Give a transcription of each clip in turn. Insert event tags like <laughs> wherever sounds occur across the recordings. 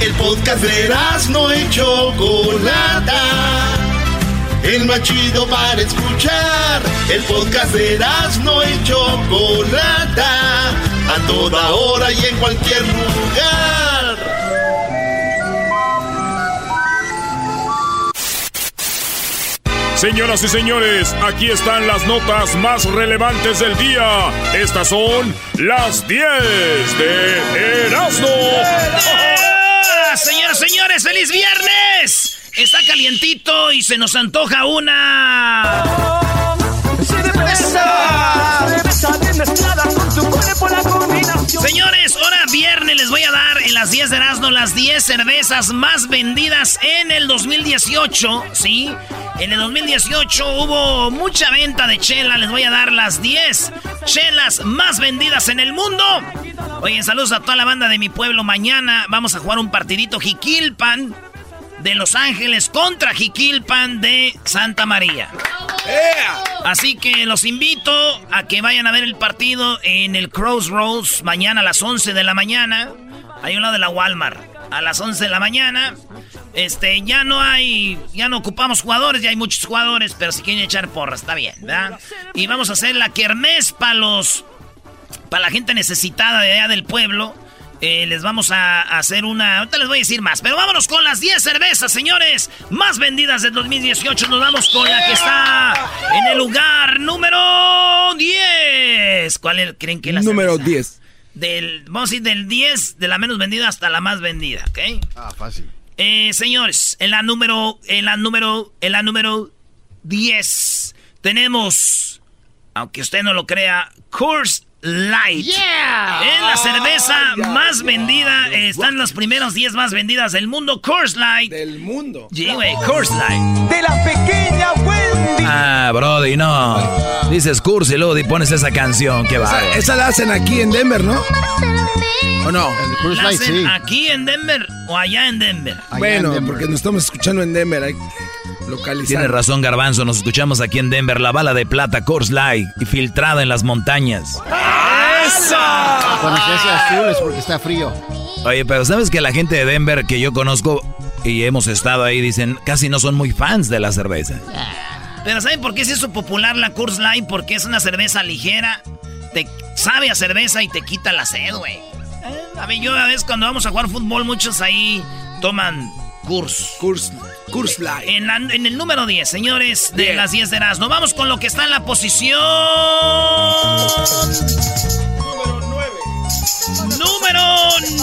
El podcast de no y Chocolata. El más chido para escuchar. El podcast de no y Chocolata. A toda hora y en cualquier lugar. Señoras y señores, aquí están las notas más relevantes del día. Estas son las 10 de Erasmo. Señores, feliz viernes. Está calientito y se nos antoja una. Señores, ahora viernes les voy a dar en las 10 de Erasmo las 10 cervezas más vendidas en el 2018, ¿sí? En el 2018 hubo mucha venta de chela, les voy a dar las 10 chelas más vendidas en el mundo. Oye, saludos a toda la banda de mi pueblo. Mañana vamos a jugar un partidito Jiquilpan de Los Ángeles contra Jiquilpan de Santa María. Así que los invito a que vayan a ver el partido en el Crossroads mañana a las 11 de la mañana. Hay un lado de la Walmart. A las 11 de la mañana. Este, ya no hay, ya no ocupamos jugadores, ya hay muchos jugadores, pero si quieren echar porras, está bien, ¿verdad? Y vamos a hacer la kermés para los, para la gente necesitada de allá del pueblo. Eh, les vamos a hacer una. Ahorita les voy a decir más. Pero vámonos con las 10 cervezas, señores. Más vendidas del 2018. Nos vamos con la que está en el lugar número 10. ¿Cuál creen que es la Número 10. Del, vamos a ir del 10, de la menos vendida hasta la más vendida, ¿ok? Ah, fácil. Eh, señores, en la número. En la número. En la número 10. Tenemos. Aunque usted no lo crea. Course Light. Yeah. Es la cerveza más vendida. están los primeros 10 más vendidas del mundo. Coors Light. Del mundo. Sí, güey. Coors Light. De la pequeña Wendy. Ah, Brody, no. Dices Coors y luego pones esa canción. Qué va. Esa, la hacen aquí en Denver, ¿no? ¿O no? El Coors Light, sí. ¿Aquí en Denver o allá en Denver? bueno, porque nos estamos escuchando en Denver. Hay Tiene razón, Garbanzo. Nos escuchamos aquí en Denver. La bala de plata Coors Light y filtrada en las montañas. Cuando se hace azul es porque está frío. Oye, pero ¿sabes que la gente de Denver que yo conozco y hemos estado ahí dicen casi no son muy fans de la cerveza? Pero ¿saben por qué se hizo popular la Coors Light? Porque es una cerveza ligera, te sabe a cerveza y te quita la sed, güey. A mí yo a veces cuando vamos a jugar fútbol muchos ahí toman Coors. Coors, Coors Light. En, en, el número 10, señores, de las 10 de Nos Vamos con lo que está en la posición... Número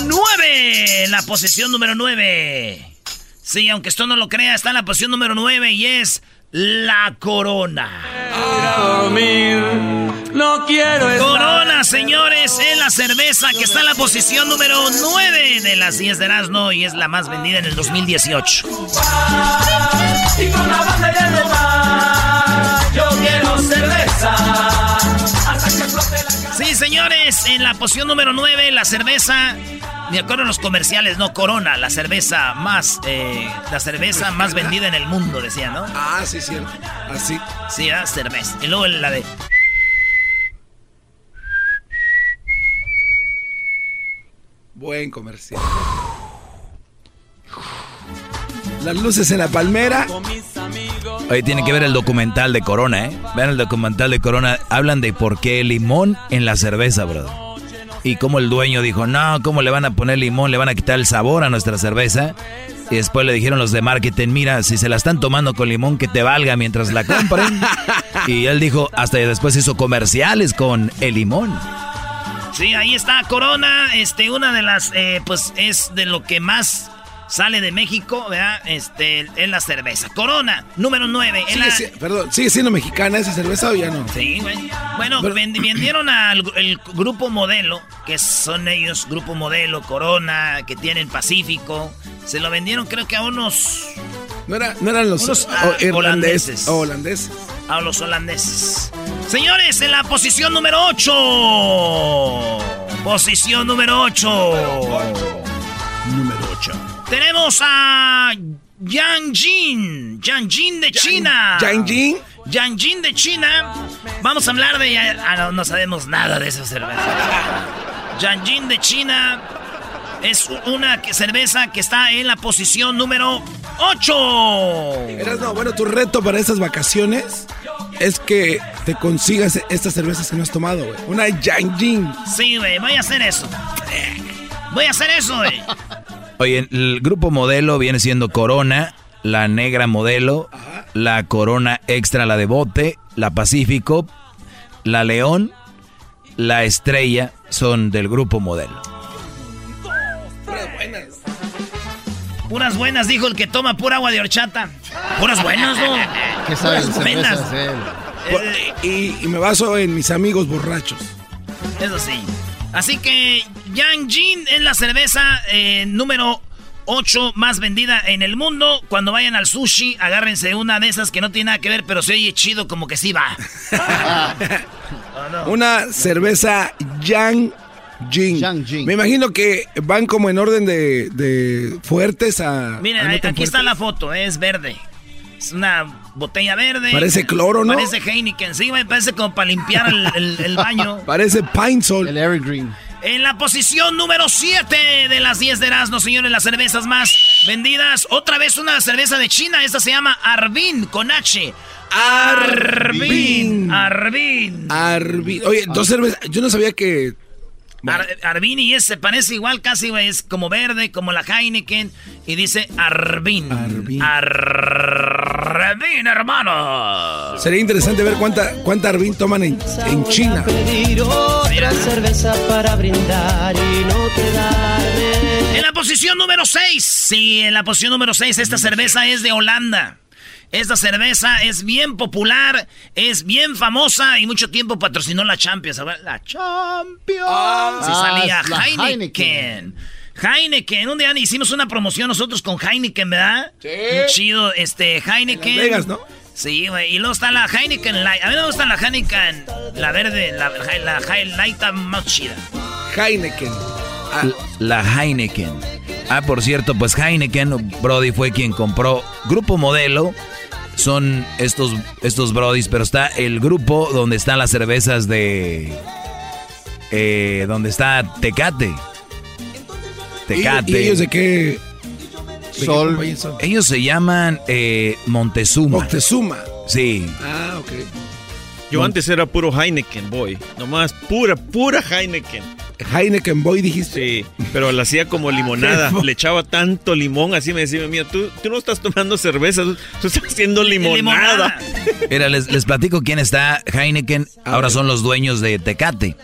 9. La posición número 9. Sí, aunque esto no lo crea, está en la posición número 9 y es la corona. No quiero Corona, señores, es la cerveza que está en la posición número 9 de las 10 de Erasmo y es la más vendida en el 2018. yo quiero cerveza. Sí, señores, en la posición número 9, la cerveza. Me acuerdo en los comerciales, no, Corona, la cerveza más, eh, la cerveza más vendida en el mundo, decía, ¿no? Ah, sí, cierto. Así. Sí, ¿eh? cerveza. Y luego la de. Buen comercial. Las luces en la palmera. Hoy tiene que ver el documental de Corona, ¿eh? Vean el documental de Corona. Hablan de por qué limón en la cerveza, brother. Y cómo el dueño dijo, no, ¿cómo le van a poner limón? Le van a quitar el sabor a nuestra cerveza. Y después le dijeron los de marketing, mira, si se la están tomando con limón, que te valga mientras la compren. <laughs> y él dijo, hasta después hizo comerciales con el limón. Sí, ahí está Corona, este, una de las, eh, pues es de lo que más sale de México, ¿verdad? Este, es la cerveza. Corona, número 9. perdón, ¿sigue siendo mexicana esa cerveza o ya no? Sí, güey. Bueno, vendieron al el grupo modelo, que son ellos, grupo modelo, Corona, que tienen Pacífico. Se lo vendieron creo que a unos... No, eran los ah, holandeses. holandeses. A los holandeses. Señores, en la posición número 8. Posición número 8. Número 8. Tenemos a Yang Jin. Yang Jin de China. Yang Jin. Yang Jin de China. Vamos a hablar de... Ah, no, no sabemos nada de esa cerveza. Yang Jin de China. Es una cerveza que está en la posición número 8. Eras, no, bueno, tu reto para estas vacaciones es que te consigas estas cervezas que no has tomado, güey. Una Yang Sí, güey, voy a hacer eso. Voy a hacer eso, güey. Oye, el grupo modelo viene siendo Corona, la negra modelo, la Corona extra, la de bote, la Pacífico, la León, la Estrella, son del grupo modelo. Puras buenas, dijo el que toma pura agua de horchata. Puras buenas, ¿no? ¿Qué sabes Puras buenas. y me baso en mis amigos borrachos. Eso sí. Así que Yang Jin es la cerveza eh, número 8 más vendida en el mundo. Cuando vayan al sushi, agárrense una de esas que no tiene nada que ver, pero se oye chido como que sí va. <laughs> Una cerveza Yang Jin. Yang Jin. Me imagino que van como en orden de, de fuertes a. Miren, a no aquí está la foto, es verde. Es una botella verde. Parece cloro, ¿no? Parece Heineken, sí, güey, parece como para limpiar el, el- el baño. <laughs> Parece Pine Sol. El Evergreen. En la posición número 7 de las 10 de Erasmo, señores, las cervezas más vendidas. Otra vez una cerveza de China. Esta se llama Arbin con H. Arbin. Arbin. Arbi- Oye, dos cervezas. Yo no sabía que. Ar- Arbin y ese parece igual casi, güey. Es como verde, como la Heineken. Y dice Arbin. Arbin. Arbin, hermano. Sería interesante ver cuánta, cuánta Arbin toman en, en China. pedir otra cerveza para brindar y no quedarme. En la posición número 6. Sí, en la posición número 6. Esta cerveza es de Holanda. Esta cerveza es bien popular, es bien famosa y mucho tiempo patrocinó la Champions. La Champions. Sí, Ah, salía la Heineken. Heineken. Un día hicimos una promoción nosotros con Heineken, ¿verdad? Sí. Muy chido. Este, Heineken. En Las Vegas, ¿no? Sí, güey. Y luego está la Heineken Light. A mí me gusta la Heineken, la verde, la, la, la Light está más chida. Heineken. Ah, La Heineken. Ah, por cierto, pues Heineken, Brody fue quien compró Grupo Modelo. Son estos, estos Brodis, pero está el grupo donde están las cervezas de... eh, donde está Tecate. Tecate. ¿Y, y ellos de qué? de qué Sol. son? Ellos se llaman eh, Montezuma. Moctezuma. Sí. Ah, ok. Yo antes era puro Heineken, boy. Nomás pura, pura Heineken. Heineken Boy dijiste. Sí, pero la hacía como limonada. <laughs> Le echaba tanto limón, así me decía, mira, tú, tú no estás tomando cerveza, tú, tú estás haciendo limonada. <laughs> Mira, les, les platico quién está Heineken. Ahora son los dueños de Tecate.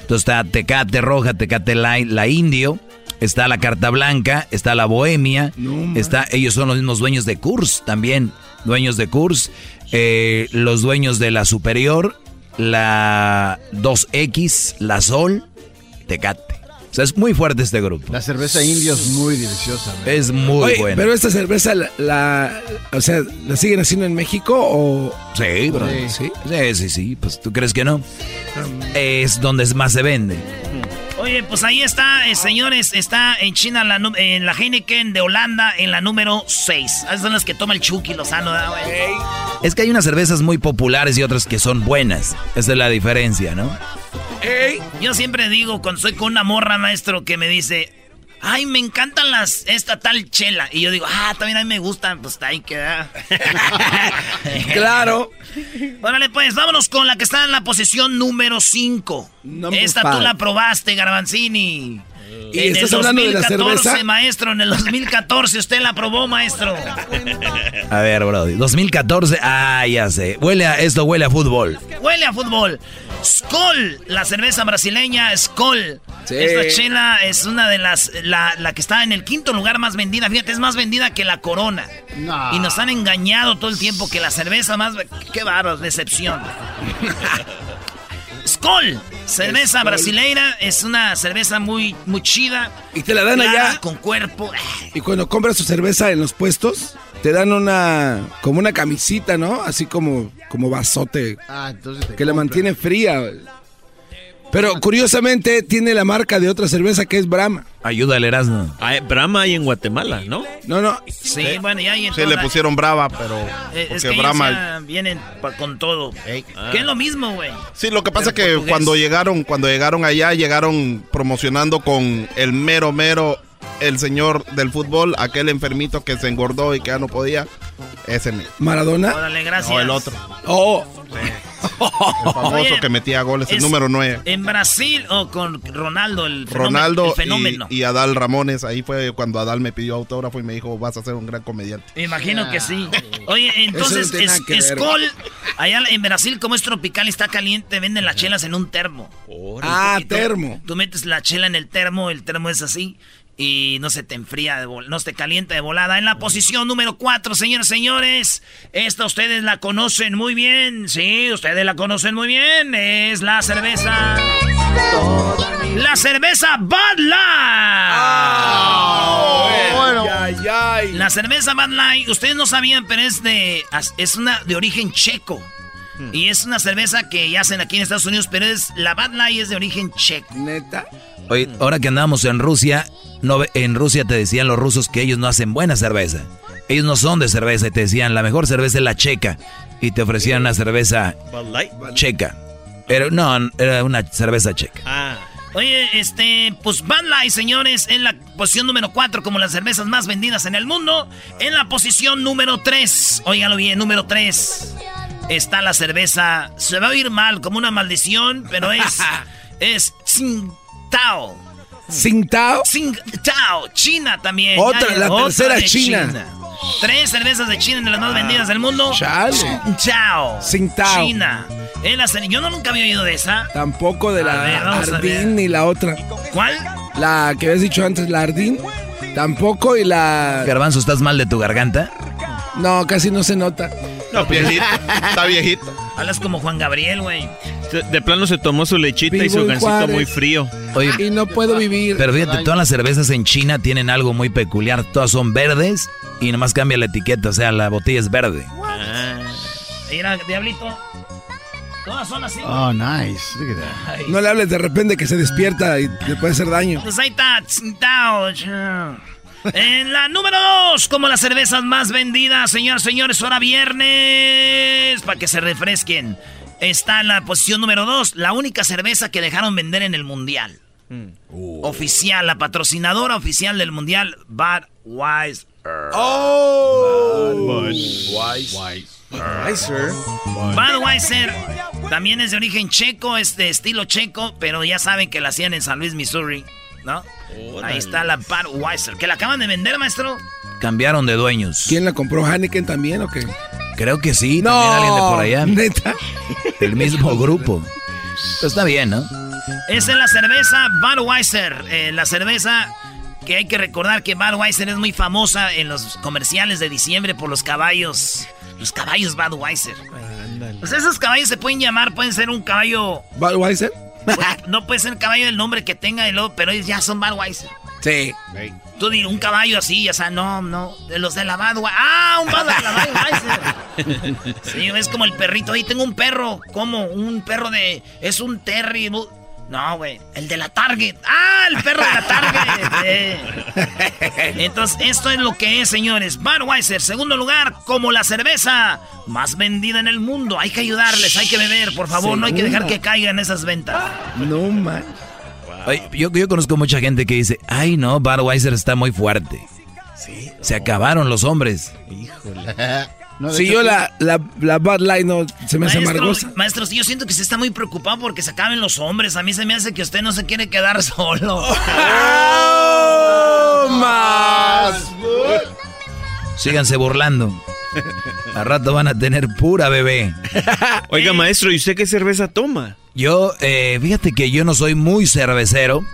Entonces está Tecate Roja, Tecate Light, la Indio. Está la Carta Blanca, está la Bohemia. No, está, ellos son los mismos dueños de Kurs también. Dueños de Kurs. Eh, los dueños de la Superior, la 2X, la Sol, Tecate. O sea, es muy fuerte este grupo. La cerveza indio es muy deliciosa. man. Es muy Oye, buena. pero esta cerveza, la, la- o sea, ¿la siguen haciendo en México o...? Sí, bro. Sí. Sí, sí, sí. Pues tú crees que no. Es donde más se vende. Oye, pues ahí está, eh, señores, está en China la, en la Heineken de Holanda en la número 6. Esas son las que toma el Chucky Lozano, ¿verdad, güey? Es que hay unas cervezas muy populares y otras que son buenas. Esa es la diferencia, ¿no? Yo siempre digo, cuando estoy con una morra, maestro, que me dice, ay, me encantan las, esta tal chela. Y yo digo, ah, también a mí me gustan, pues ahí queda. <laughs> Claro. Órale, pues, vámonos con la que está en la posición número 5. Number Esta tú la probaste, Garbanzini. ¿Y en el estás hablando de la 2014, cerveza? maestro, en el 2014 usted la probó, maestro. A ver, Brody. 2014. Ah, ya sé. Huele a, esto huele a fútbol. Huele a fútbol. Skol, la cerveza brasileña Skol. Sí. Esta chela es una de las, la, la que está en el quinto lugar más vendida. Fíjate, es más vendida que la Corona. No. Y nos han engañado todo el tiempo que la cerveza más... Qué barro, decepción. <laughs> Skol, cerveza Skol. brasileira, es una cerveza muy, muy chida. Y te la dan clara, allá. Con cuerpo. Y cuando compras tu cerveza en los puestos, te dan una, como una camisita, ¿no? Así como, como vasote, Ah, entonces te que la mantiene fría. Pero curiosamente tiene la marca de otra cerveza que es Brahma. Ayuda al Erasmo. Ah, Brahma hay en Guatemala, ¿no? No, no. Sí, bueno, ya hay en Sí, toda le pusieron brava, pero. Eh, porque es que Brahma. ya vienen con todo. Que es lo mismo, güey. Sí, lo que pasa es que portugués. cuando llegaron, cuando llegaron allá, llegaron promocionando con el mero mero el señor del fútbol, aquel enfermito que se engordó y que ya no podía. Ese. ¿Maradona? Órale, gracias. No, el otro. Oh. El famoso Oye, que metía goles, el número 9. En Brasil, o con Ronaldo, el fenómeno. Ronaldo el fenómeno. y, y Adal Ramones. Ahí fue cuando Adal me pidió autógrafo y me dijo, vas a ser un gran comediante. Me imagino que sí. Oye, entonces, no es. Skol, allá en Brasil, como es tropical y está caliente, venden las chelas en un termo. Ah, tú- termo. Tú metes la chela en el termo, el termo es así. Y no se te enfría, de no se te calienta de volada. En la posición número 4, señores, señores. Esta ustedes la conocen muy bien. Sí, ustedes la conocen muy bien. Es la cerveza. La cerveza Bud Light. bueno. La cerveza Bud Light, ustedes no sabían, pero es de es una de origen checo. Y es una cerveza que hacen aquí en Estados Unidos, pero es la Bud Light es de origen checo. Neta. Oye, ahora que andamos en Rusia, no, ve- en Rusia te decían los rusos que ellos no hacen buena cerveza. Ellos no son de cerveza y te decían la mejor cerveza es la checa. Y te ofrecían una cerveza checa. Pero no, era una cerveza checa. Ah. Oye, este, pues Bud Light, señores, en la posición número 4 como las cervezas más vendidas en el mundo. En la posición número 3, óigalo bien, número 3, está la cerveza, se va a oír mal, como una maldición, pero es, <laughs> es Tsingtao. ¿Tsingtao? Tsingtao, China también. Otra, Ya, la otra tercera de China. Tres cervezas de China de las más vendidas del mundo. Chale. Tsingtao. Tsingtao. China. Es la Yo no nunca había oído de esa. Tampoco de la ver. Ardín ni la otra. ¿Cuál? La que habías dicho antes, la Ardín. Tampoco y la... Garbanzo, ¿estás mal de tu garganta? No, casi no se nota. No, viejito. Está viejito. Hablas como Juan Gabriel, güey. De, plano se tomó su lechita y su Juárez. muy frío. Oye, Y no puedo vivir. pero fíjate, todas las cervezas en China tienen algo muy peculiar. Todas son verdes y nomás cambia la etiqueta, o sea, la botella es verde. Mira, Diablito. Todas son así. Oh, nice. Look at that. Ay. No le hables de repente que se despierta y le puede hacer daño. Pues ahí está. En la número 2, como las cervezas más vendidas, señores, señores, hora viernes, para que se refresquen. Está en la posición número 2, la única cerveza que dejaron vender en el Mundial. Oficial, la patrocinadora oficial del Mundial, Budweiser. ¡Oh! Budweiser también es de origen checo, es de estilo checo, pero ya saben que la hacían en San Luis, Missouri, ¿no? Ahí está la Budweiser, que la acaban de vender, maestro. Cambiaron de dueños. ¿Quién la compró? ¿Hanneken también o qué? Creo que sí, No, también alguien de por allá. Neta. El mismo grupo. Pues está bien, ¿no? Esa es la cerveza Budweiser, eh, la cerveza que hay que recordar que Budweiser es muy famosa en los comerciales de diciembre por los caballos, los caballos Budweiser. Pues esos caballos se pueden llamar, pueden ser un caballo, ¿Budweiser? No puede ser caballo del nombre que tenga, y luego, pero ellos ya son Budweiser. Sí. Tú di un caballo así, o sea, no, no, de los de la Budweiser. ¡Ah, un Bud de la Budweiser! <laughs> Sí, es como el perrito. Ahí tengo un perro. ¿Cómo? Un perro de... Es un Terry. No, güey. El de la Target. ¡Ah, el perro de la Target! <laughs> Eh. Entonces, esto es lo que es, señores. Budweiser, segundo lugar, como la cerveza más vendida en el mundo. Hay que ayudarles, hay que beber, por favor. No hay que dejar que caigan esas ventas. No man. Oye, yo, yo conozco mucha gente que dice, ay no, Budweiser está muy fuerte. Se acabaron los hombres. No, Si hecho, yo la, la, la Bud Light no se me hace amargosa. maestro, sí, yo siento que usted está muy preocupado porque se acaben los hombres. A mí se me hace que usted no se quiere quedar <laughs> solo. ¡Oh, más! Síganse burlando. A rato van a tener pura bebé. Oiga, maestro, ¿y usted qué cerveza toma? Yo, eh, fíjate que yo no soy muy cervecero,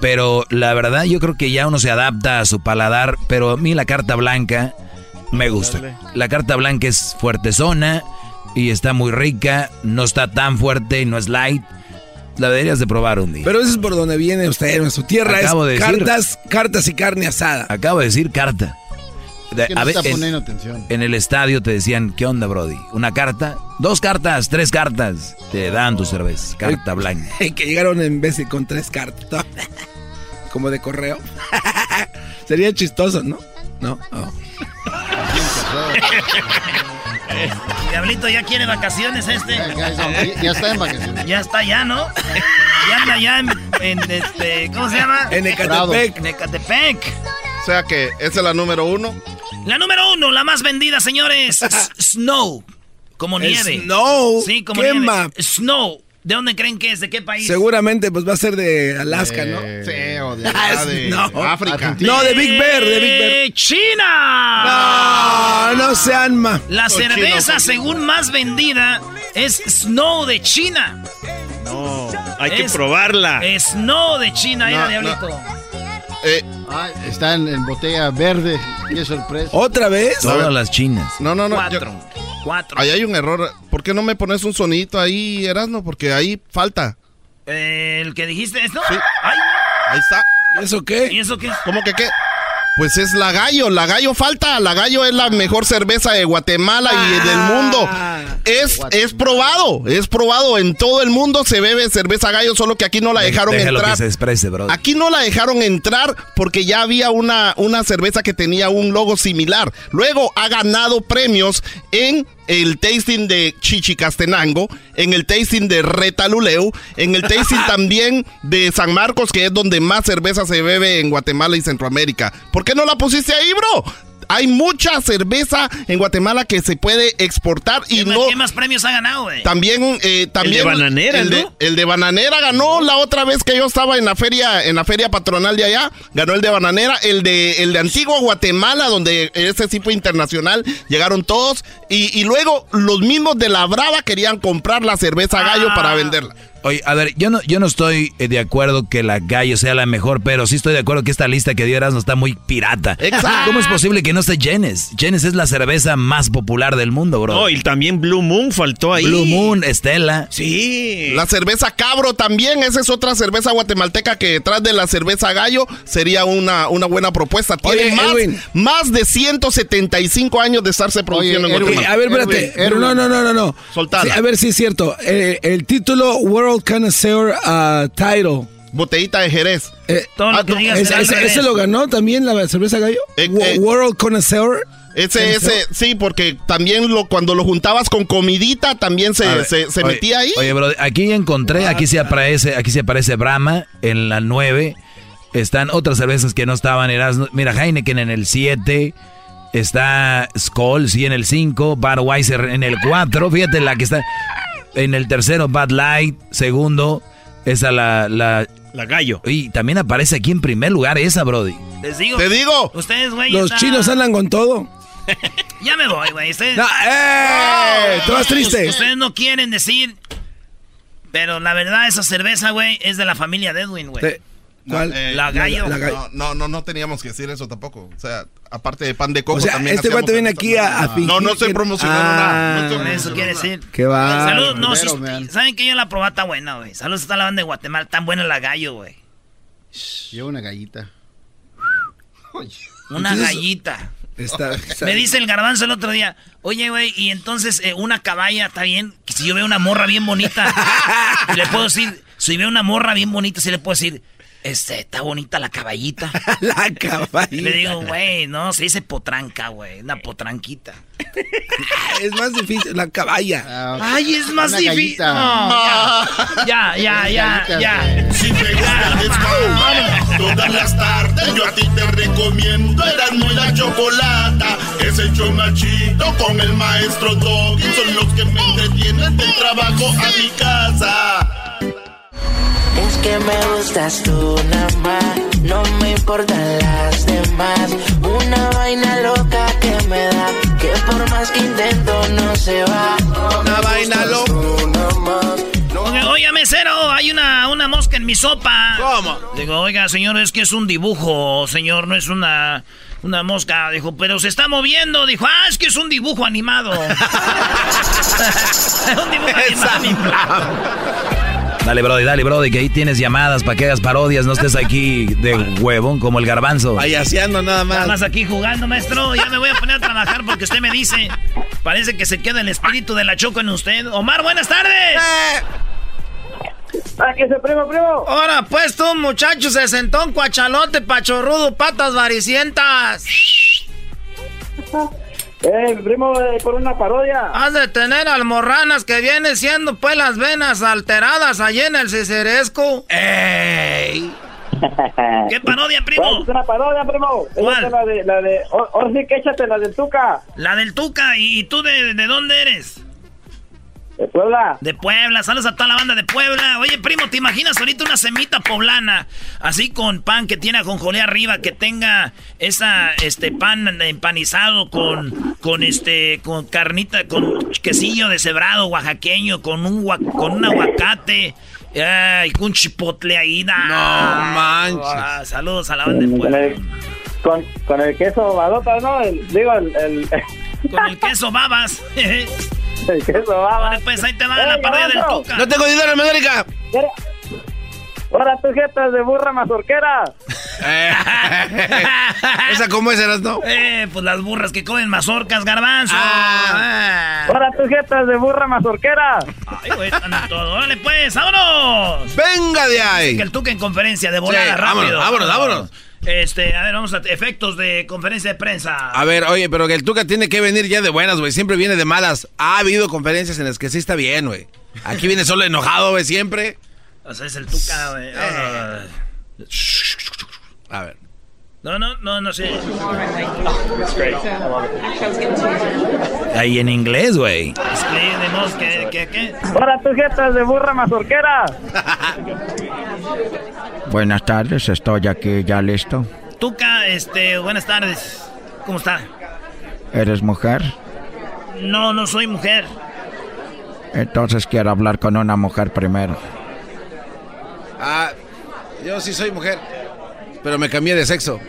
pero la verdad yo creo que ya uno se adapta a su paladar, pero a mí la carta blanca me gusta. La carta blanca es fuertezona y está muy rica, no está tan fuerte y no es light. La deberías de probar un día. Pero eso es por donde viene usted, en su tierra. Acabo es de decir. cartas, cartas y carne asada. Acabo de decir carta. De- que no a está en- poniendo atención. En el estadio te decían, ¿qué onda, Brody? ¿Una carta? Dos cartas, tres cartas. Te dan tu cerveza, carta blanca. <laughs> que llegaron en vez de con tres cartas. <laughs> Como de correo. <laughs> Sería chistoso, ¿no? No. Oh. <laughs> Diablito ya quiere vacaciones este. Ya, ya- ya está en vacaciones. Ya está ya, ¿no? Ya anda ya en, en, este, ¿cómo se llama? En Ecatepec. En Ecatepec. O sea que esa es la número uno. La número uno, la más vendida, señores. <laughs> Snow. Como nieve. Snow. Sí, como ¿Qué nieve. Snow. ¿De dónde creen que es? ¿De qué país? Seguramente pues va a ser de Alaska, ¿no? Sí, o de, Ah, de no. África. No, de Big Bear, de Big Bear. ¡Eh, ¡China! No, no sean ma. La cerveza según más vendida es Snow de China. No, hay que probarla. Snow de China, No, era no. diablito. Eh, Ay, está en, en botella verde. Qué sorpresa. ¿Otra vez? Todas las chinas. no, no, no. yo- Cuatro. Ahí hay un error. ¿Por qué no me pones un sonito ahí, Erasmo? Porque ahí falta. El que dijiste es no. Sí. Ay, Ahí está. ¿Y eso qué? ¿Y eso qué? ¿Cómo que qué? Pues es la gallo, la gallo falta, la gallo es la mejor cerveza de Guatemala y del mundo. Es, es probado, es probado, en todo el mundo se bebe cerveza gallo, solo que aquí no la dejaron Déjalo entrar. que se exprese, bro. Aquí no la dejaron entrar porque ya había una, una cerveza que tenía un logo similar. Luego ha ganado premios en el tasting de Chichicastenango, en el tasting de Retaluleu, en el tasting <laughs> también de San Marcos, que es donde más cerveza se bebe en Guatemala y Centroamérica. ¿Por qué no la pusiste ahí, bro? Hay mucha cerveza en Guatemala que se puede exportar y ¿Qué, más, no... qué más premios ha ganado, güey? También, eh, también bananera, el de, ¿no? el de bananera ganó la otra vez que yo estaba en la feria, en la feria patronal de allá, ganó el de bananera, el de el de Antigua Guatemala, donde ese tipo internacional llegaron todos, y, y luego los mismos de la Brava querían comprar la cerveza gallo Ah. para venderla. Oye, a ver, yo no, yo no estoy eh, de acuerdo que la gallo sea la mejor, pero sí estoy de acuerdo que esta lista que dio Erasmo está muy pirata. Exacto. ¿Cómo es posible que no esté Jenes? Jenes es la cerveza más popular del mundo, bro. No, y también Blue Moon faltó ahí. Blue Moon, Estela. Sí. La cerveza cabro también, esa es otra cerveza guatemalteca que detrás de la cerveza gallo sería una, una buena propuesta. Tiene Oye, más, Edwin. más de 175 años de estarse produciendo en Guatemala. A ver, espérate. Erwin, Pero no, no, no, no, no. Sí, a ver si es cierto. Eh, el título World Connoisseur uh, Title. Botellita de Jerez. Eh, Todo lo Ah, que no, digas ¿ese, lo ganó también la cerveza gallo? Eh, eh. World Connoisseur. Ese, ese, sí, porque también lo, cuando lo juntabas con comidita, también se, ver, se, se oye, metía ahí. Oye, bro, aquí encontré, aquí se aparece, aquí se aparece Brahma en la 9. Están otras cervezas que no estaban. Erasmo. Mira, Heineken en el 7. Está Skoll, sí, en el 5. Budweiser en el 4. Fíjate la que está en el tercero, Bud Light. Segundo, esa la... la La gallo. y también aparece aquí en primer lugar esa, Brody. Les digo. Te digo. Ustedes, güey. Los está- chinos andan con todo. <laughs> Ya me voy, güey. Ustedes. No, ¡eh! Tú vas triste. Ustedes no quieren decir. Pero la verdad, esa cerveza, güey, es de la familia de Edwin, güey. Te- ¿Cuál? eh, La gallo. la gallo. No, no, no, no teníamos que decir eso tampoco. O sea, aparte de pan de coco O sea, también. este guate viene aquí a, a fingir No, no estoy promocionando Ah, nada. No estoy eso quiere decir. Qué va. Salud, no, sí, saben que yo la probé está buena, güey. Saludos a la banda de Guatemala, tan buena la gallo, güey. Lleva una gallita. Una Entonces- gallita. Está- está- Me dice el garbanzo el otro día, oye, güey, y entonces eh, una caballa está bien, si yo veo una morra bien bonita, <laughs> le puedo decir, si veo una morra bien bonita, si le puedo decir, este, está bonita la caballita. <laughs> la Y caballita. le digo, güey, no, se dice potranca, güey, una potranquita. <laughs> Es más difícil, la caballa. Ah, Ay, es más difícil. No, ya, ya, ya, ya, ya. Si te gusta todas las tardes yo a ti te recomiendo Erasmo y la chocolata. Es el show machito con el maestro Doggy. Son los que me entretienen del trabajo a mi casa. Es que me gustas tú nada más, no me importan las demás. Una vaina loca que me da, que por más que intento no se va. Una vaina loca. Oiga, Oiga, mesero, hay una, una mosca en mi sopa. ¿Cómo? Digo, oiga, señor, es que es un dibujo, señor, no es una, una mosca. Dijo, pero se está moviendo. Dijo, ah, es que es un dibujo animado. <laughs> un dibujo <laughs> animado. Dale, Brody, dale, Brody, que ahí tienes llamadas para que hagas parodias, no estés aquí de huevón como el garbanzo. Payaseando nada Nada más. más aquí jugando, maestro. Ya me voy a poner a trabajar porque usted me dice. Parece que se queda el espíritu de la choco en usted. Omar, buenas tardes. ¡Ah, que se primo, primo! Ahora, pues tú, muchacho, se sentó un cuachalote pachorrudo, patas varicientas. <laughs> Eh, primo, eh, por una parodia. Has de tener almorranas que vienen siendo pues las venas alteradas allí en el ciceresco. ¡Ey! <laughs> ¿Qué parodia, primo? Es una parodia, primo. ¿Cuál? Échate La de, la de, ahora sí que échate la del Tuca. La del Tuca. ¿Y, y tú de, de dónde eres? De Puebla. De Puebla, saludos a toda la banda de Puebla. Oye, primo, ¿te imaginas ahorita una semita poblana? Así con pan que tiene ajonjolé arriba, que tenga esa, este, pan empanizado con, con este, con carnita, con quesillo deshebrado oaxaqueño, con un, con un aguacate, ay, con chipotle ahí. No manches. saludos a la banda de Con Puebla. el, con, con el queso badota, ¿no? El- digo, el, el, Con el queso babas. <laughs> el queso baba. Vale, pues ahí te va la ¡Ey, parodia del! Tuca. No tengo dinero en América. Ahora tus jetas de burra mazorquera. <laughs> ¿Esa cómo es, no? Eh, pues las burras que comen mazorcas, garbanzo. Ah. Ahora tus jetas de burra mazorquera. Ay, güey, están en todo. Órale, pues, vámonos. Venga de ahí. Que el Tuca en conferencia de volada, Sí, rápido. vámonos, vámonos, vámonos. Este, a ver, vamos a efectos de conferencia de prensa. A ver, oye, pero que el Tuca tiene que venir ya de buenas, güey. Siempre viene de malas. Ha habido conferencias en las que sí está bien, güey. Aquí viene solo enojado, güey, siempre. O sea, es el Tuca, güey. Ah, A ver. No, no, no, no sé. Ahí en inglés, güey. Explíquenos qué, qué, qué. Ahora tus jetas de burra mazorquera. Buenas tardes, estoy aquí ya listo. Tuca, este, buenas tardes. ¿Cómo está? ¿Eres mujer? No, no soy mujer. Entonces quiero hablar con una mujer primero. Ah, yo sí soy mujer. Pero me cambié de sexo.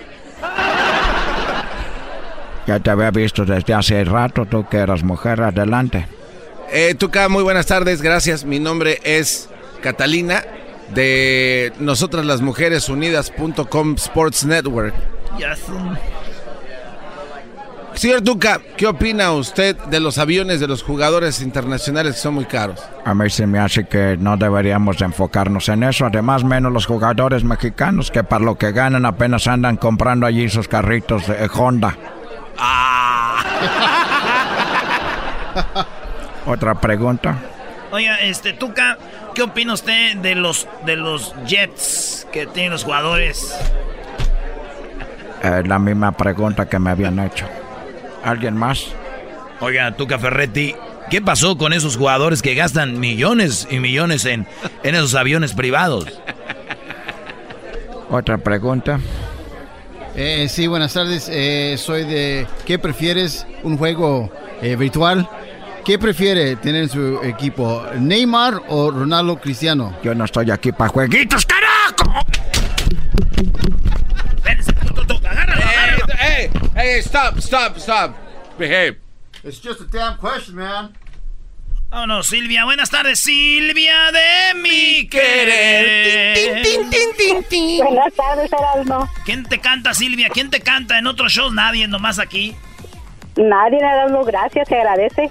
Ya te había visto desde hace rato, tú que eras mujer, adelante. Eh, Tuca, muy buenas tardes, gracias. Mi nombre es Catalina de Nosotras las Mujeres Unidas.com Sports Network. Ya sé. Señor Tuca, ¿qué opina usted de los aviones de los jugadores internacionales que son muy caros? A mí se me hace que no deberíamos enfocarnos en eso, además menos los jugadores mexicanos que para lo que ganan apenas andan comprando allí sus carritos de Honda. Otra pregunta. Oiga, este, Tuca, ¿qué opina usted de los, de los Jets que tienen los jugadores? Eh, la misma pregunta que me habían hecho. ¿Alguien más? Oiga, Tuca Ferretti, ¿qué pasó con esos jugadores que gastan millones y millones en, en esos aviones privados? <laughs> Otra pregunta. Eh, sí, buenas tardes. Eh, soy de... ¿Qué prefieres? ¿Un juego eh, virtual? ¿Qué prefiere tener en su equipo? ¿Neymar o Ronaldo Cristiano? Yo no estoy aquí para jueguitos, carajo. Hey, hey, stop, stop, stop. Behave. It's just a damn question, man. Oh, no, Silvia. Buenas tardes, Silvia de mi querer. Buenas tardes, Erasmo. ¿Quién te canta, Silvia? ¿Quién te canta en otros shows? Nadie, nomás aquí. Nadie, Erasmo, gracias, se agradece.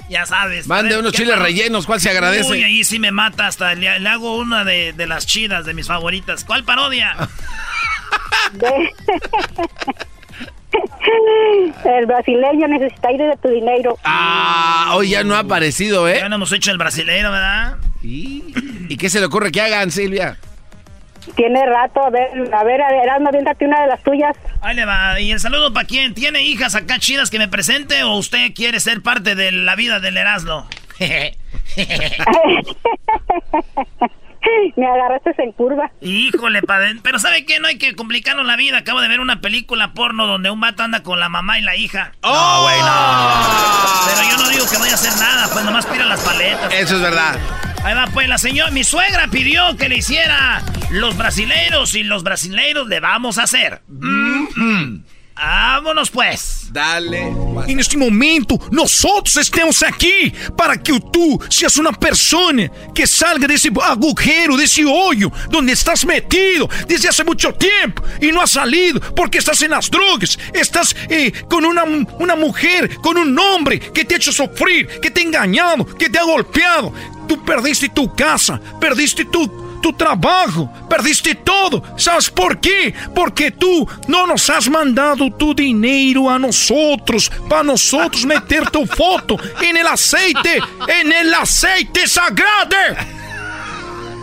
<laughs> ya sabes. Mande unos ¿qué chiles rellenos, ¿cuál se agradece? Uy, ahí sí me mata hasta. Le, le hago una de, de las chidas, de mis favoritas. ¿Cuál parodia? <laughs> <laughs> El brasileño necesita ir de tu dinero. Ah, hoy ya no ha aparecido, ¿eh? Ya no hemos hecho el brasileiro, ¿verdad? ¿Y qué se le ocurre que hagan, Silvia? Tiene rato, a ver, a ver, Erasmo, aviéntate una de las tuyas. Ahí le va. ¿Y el saludo para quién? ¿Tiene hijas acá chidas que me presente o usted quiere ser parte de la vida del Erasmo? <laughs> <laughs> <laughs> Me agarraste en curva. Híjole, padre. Pero ¿sabe qué? No hay que complicarnos la vida. Acabo de ver una película porno donde un vato anda con la mamá y la hija. ¡Oh! güey, no. Pero yo no digo que vaya a hacer nada, pues nomás pira las paletas. Eso es verdad. Ahí va, pues la señora, mi suegra pidió que le hiciera los brasileiros y los brasileiros le vamos a hacer. Mm, Vámonos pues. Dale. E neste momento, nós outros estamos aqui para que tu seas uma pessoa que salga desse agujero, desse olho, onde estás metido desde há muito tempo e não has salido porque estás em las drogas, estás eh, com uma, uma mulher, com um homem que te ha hecho sofrer, que te ha engañado, que te ha golpeado. Tu perdiste tu casa, perdiste tu tu trabajo, perdiste todo. ¿Sabes por qué? Porque tú no nos has mandado tu dinero a nosotros, para nosotros meter tu <laughs> foto en el aceite, en el aceite sagrado.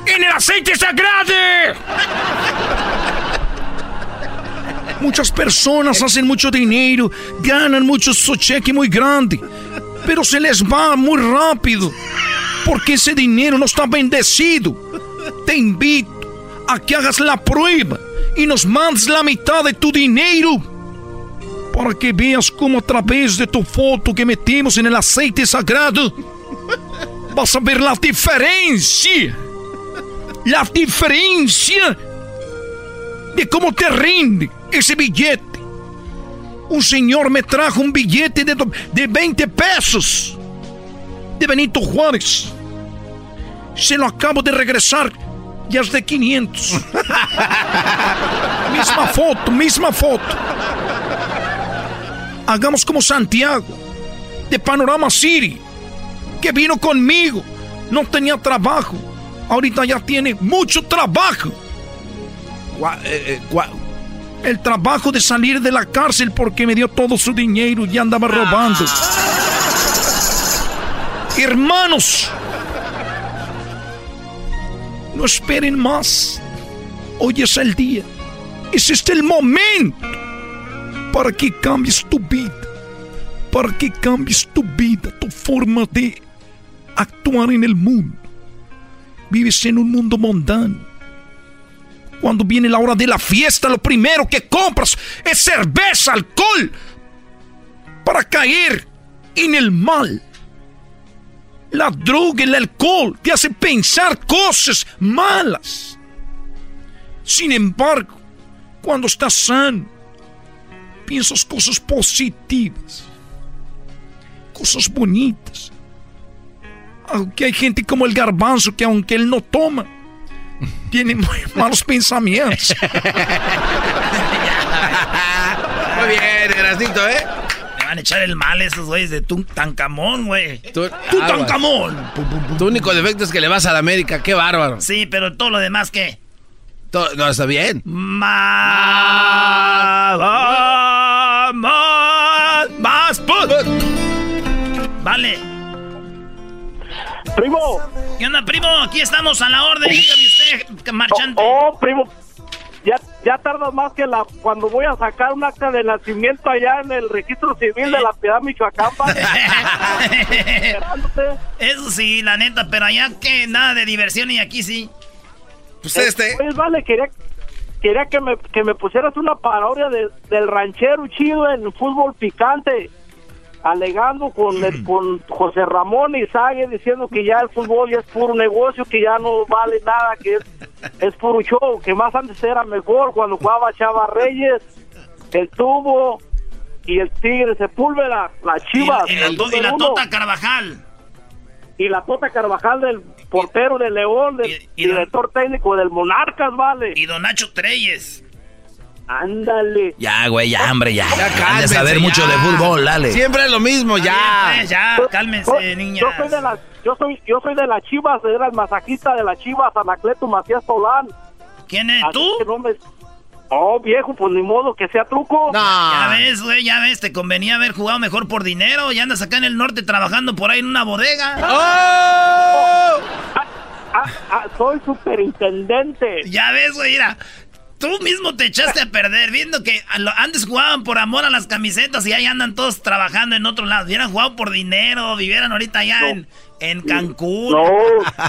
en el aceite sagrado. Muchas personas hacen mucho dinero, ganan mucho su cheque muy grande, pero se les va muy rápido porque ese dinero no está bendecido. Te invito a que hagas la prueba y nos mandes la mitad de tu dinero para que veas cómo a través de tu foto que metimos en el aceite sagrado vas a ver la diferencia. La diferencia de cómo te rinde ese billete. Un señor me trajo un billete de, de 20 pesos de Benito Juárez. Se lo acabo de regresar. Ya es de 500. <laughs> misma foto, misma foto. Hagamos como Santiago, de Panorama City, que vino conmigo. No tenía trabajo. Ahorita ya tiene mucho trabajo. eh, El trabajo de salir de la cárcel porque me dio todo su dinero y andaba robando. Hermanos, no esperen más. Hoy es el día. Es este el momento para que cambies tu vida. Para que cambies tu vida, tu forma de actuar en el mundo. Vives en un mundo mundano. Cuando viene la hora de la fiesta, lo primero que compras es cerveza, alcohol, para caer en el mal. La droga, el alcohol, te hace pensar cosas malas. Sin embargo, cuando estás sano, piensas cosas positivas, cosas bonitas. Aunque hay gente como el garbanzo que aunque él no toma, tiene muy <laughs> malos pensamientos. Muy bien, Erasito, ¿eh? Van a echar el mal esos güeyes de Tutankamón, güey. Tutankamón. Tu único defecto es que le vas a la América, qué bárbaro. Sí, pero todo lo demás, ¿qué? Todo, no, está bien. Más, más, más, Vale. Primo. ¿Qué onda, primo? Aquí estamos a la orden. Dígame usted, marchante. Oh, oh, primo. Ya, ya tarda más que la cuando voy a sacar un acta de nacimiento allá en el registro civil de la Piedad Michoacán. <laughs> Eso sí, la neta, pero allá que nada de diversión y aquí sí. Pues este. Pues vale, quería, quería que, me, que me pusieras una parodia de- del ranchero chido en fútbol picante. Alegando con, el- con José Ramón Izague diciendo que ya el fútbol ya es puro negocio, que ya no vale nada, que es, es puro show, que más antes era mejor cuando jugaba Chava Reyes, el Tubo y el Tigre Sepúlveda, las Chivas. Y, y la, el y. Tota Carvajal. y la Tota Carvajal del portero de León, del director técnico del Monarcas, vale. Y Don Nacho Treyes. Ándale. Ya, güey, ya, hombre, ya. Ya, Ya, de cálmense, saber ya. mucho de fútbol, dale. Siempre es lo mismo, ya. pues, ya, Yo- cálmense, yo- niñas. Yo soy de las, yo soy, yo soy de las Chivas, era el masajista de las Chivas, Anacleto Macías Paulán. ¿Quién es tú? Oh, viejo, pues ni modo que sea truco. Ya ves, güey, ya ves, te convenía haber jugado mejor por dinero. Ya andas acá en el norte trabajando por ahí en una bodega. Ah, ah, soy superintendente. Ya ves, güey, mira. Tú mismo te echaste a perder viendo que antes jugaban por amor a las camisetas y ahí andan todos trabajando en otro lado. Hubieran jugado por dinero, vivieran ahorita allá en, en Cancún. No,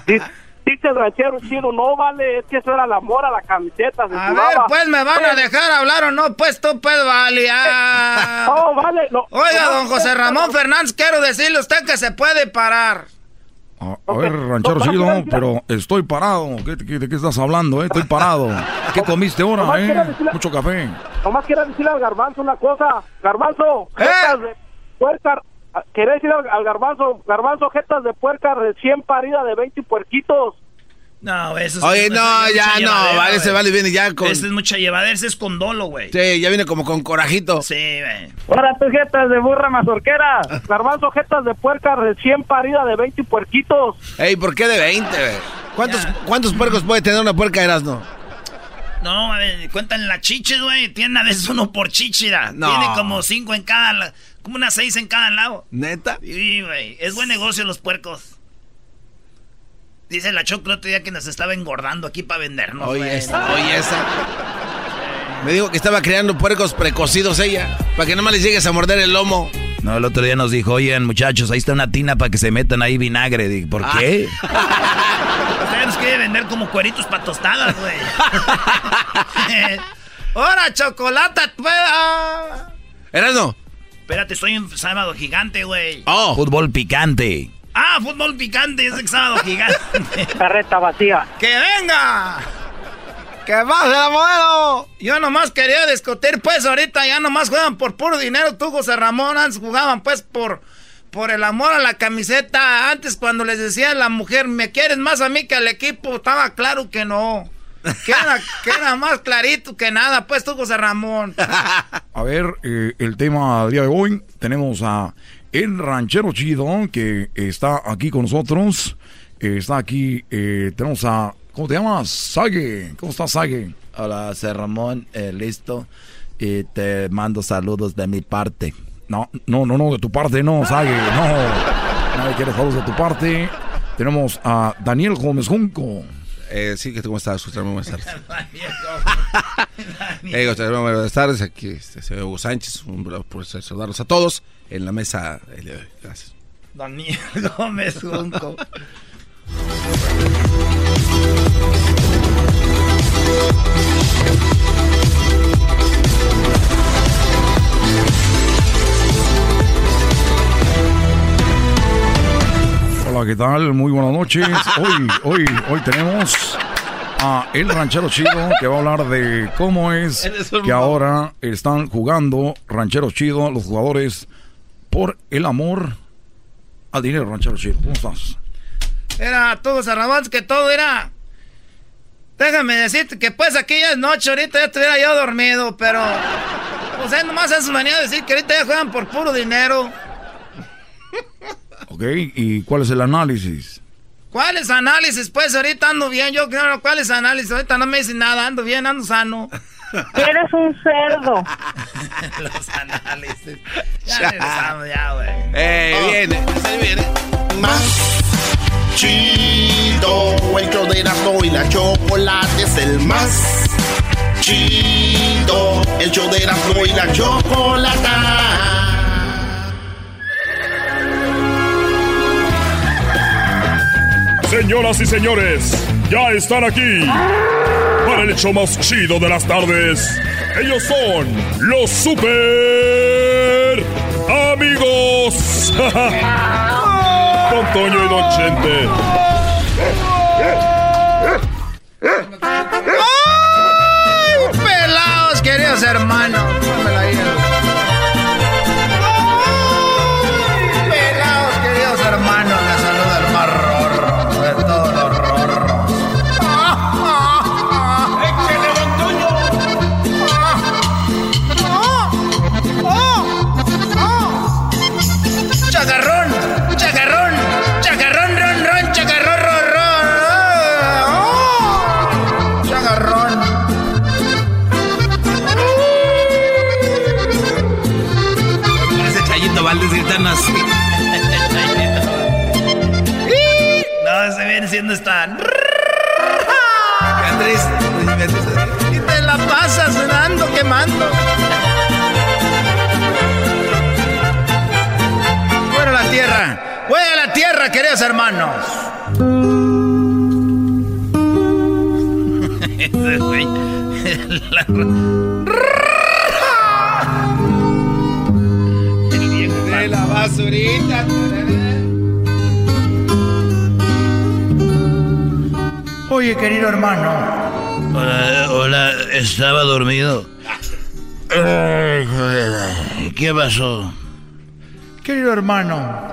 di- dice ranchero chido, no vale, es que eso era el amor a la camiseta. se A ver, pues, ¿me van a dejar hablar o no? Pues tú, pues, vale. ah. <laughs> Oh, vale, no. Oiga, No, don José Ramón Fernández, quiero decirle a usted que se puede parar. A ver, ranchero chido, pero estoy parado. ¿Qué- qué- ¿De qué estás hablando, eh? Estoy parado. ¿Qué comiste ahora, Nomás eh? decirle- Mucho café. Nomás quiero decirle al garbanzo una cosa. Garbanzo, ¿Eh? jetas de puerca. Quería decirle al, al garbanzo, garbanzo, jetas de puerca recién parida de 20 puerquitos. No, eso es Oye, eso no, es ya mucha no, llevadera, vale, ese güey. vale viene ya con. Ese es mucha llevadera, ese es con dolo, güey. Sí, ya viene como con corajito. Sí, güey. Ahora tus jetas de burra mazorquera. Garbanzo, jetas de puerca recién parida de 20 puerquitos. Ey, ¿por qué de 20, güey? ¿Cuántos, ¿Cuántos puercos puede tener una puerca de Erasmo? No, a ver, cuentan las chiches, güey. Tiene a veces uno por chichira. No. Tiene como cinco en cada, como unas seis en cada lado. ¿Neta? Sí, güey. Es buen negocio los puercos. Dice la Choco el otro día que nos estaba engordando aquí para vendernos. Oye, esta, oye, esta. Me dijo que estaba creando puercos precocidos ella, para que no más les llegues a morder el lomo. No, el otro día nos dijo, oigan muchachos, ahí está una tina para que se metan ahí vinagre. Digo, ¿por qué? <laughs> Usted nos quiere vender como cueritos para tostadas, güey. <laughs> ¡Hora, chocolate! Erasno. Espérate, estoy en sábado gigante, güey. Oh. Fútbol picante. Ah, fútbol picante, es sábado gigante. Carreta vacía. ¡Que venga! ¡Que pase la modelo! Yo nomás quería discutir, pues ahorita ya nomás juegan por puro dinero. Tú, José Ramón, antes jugaban pues por, por el amor a la camiseta. Antes cuando les decía a la mujer, ¿me quieres más a mí que al equipo? Estaba claro que no. Que era, que era más clarito que nada, pues tú, José Ramón. A ver, eh, el tema del día de hoy, tenemos a el ranchero chido que está aquí con nosotros. Eh, está aquí, eh, tenemos a, ¿cómo te llamas? Sage. ¿Cómo estás, Sage? Hola, José Ramón, eh, listo. Y te mando saludos de mi parte. No, no, no, no, de tu parte no, Sage, no. <laughs> Nadie quiere saludos de tu parte. Tenemos a Daniel Gómez Junco. Eh, sí, que ¿cómo estás? Buenas tardes. <laughs> Ramón, <laughs> buenas tardes. Aquí este, señor Hugo Sánchez. Un por saludarlos a todos en la mesa el día de hoy. Gracias. Daniel <laughs> Gómez Junco. Hola, ¿qué tal? Muy buenas noches. Hoy, hoy, hoy tenemos a El Ranchero Chido que va a hablar de cómo es que ahora están jugando Ranchero Chido los jugadores por el amor al dinero, Ranchero Chido. ¿Cómo estás? Era todo José Ramón, que todo era. Déjame decirte que pues aquí ya es noche, ahorita ya estuviera yo dormido, pero. Pues es nomás es su manera de decir que ahorita ya juegan por puro dinero. Ok, ¿y cuál es el análisis? ¿Cuáles análisis? Pues ahorita ando bien, yo creo, ¿cuáles análisis? Ahorita no me dicen nada, ando bien, ando sano. <laughs> Eres un cerdo. <laughs> Los análisis. Ya regresamos, ya, güey. Eh, viene. viene. Más chido, el show de Erasmo y la chocolate es el más chido, el show de Erasmo y la chocolata. Señoras y señores, ya están aquí para el hecho más chido de las tardes. Ellos son los super amigos. <laughs> Don Toño y Don Chente. ¡Ay, pelados, queridos hermanos! Tierra, queridos hermanos. El viejo de la basurita. Oye, querido hermano. Hola, hola, estaba dormido. ¿Qué pasó? Querido hermano,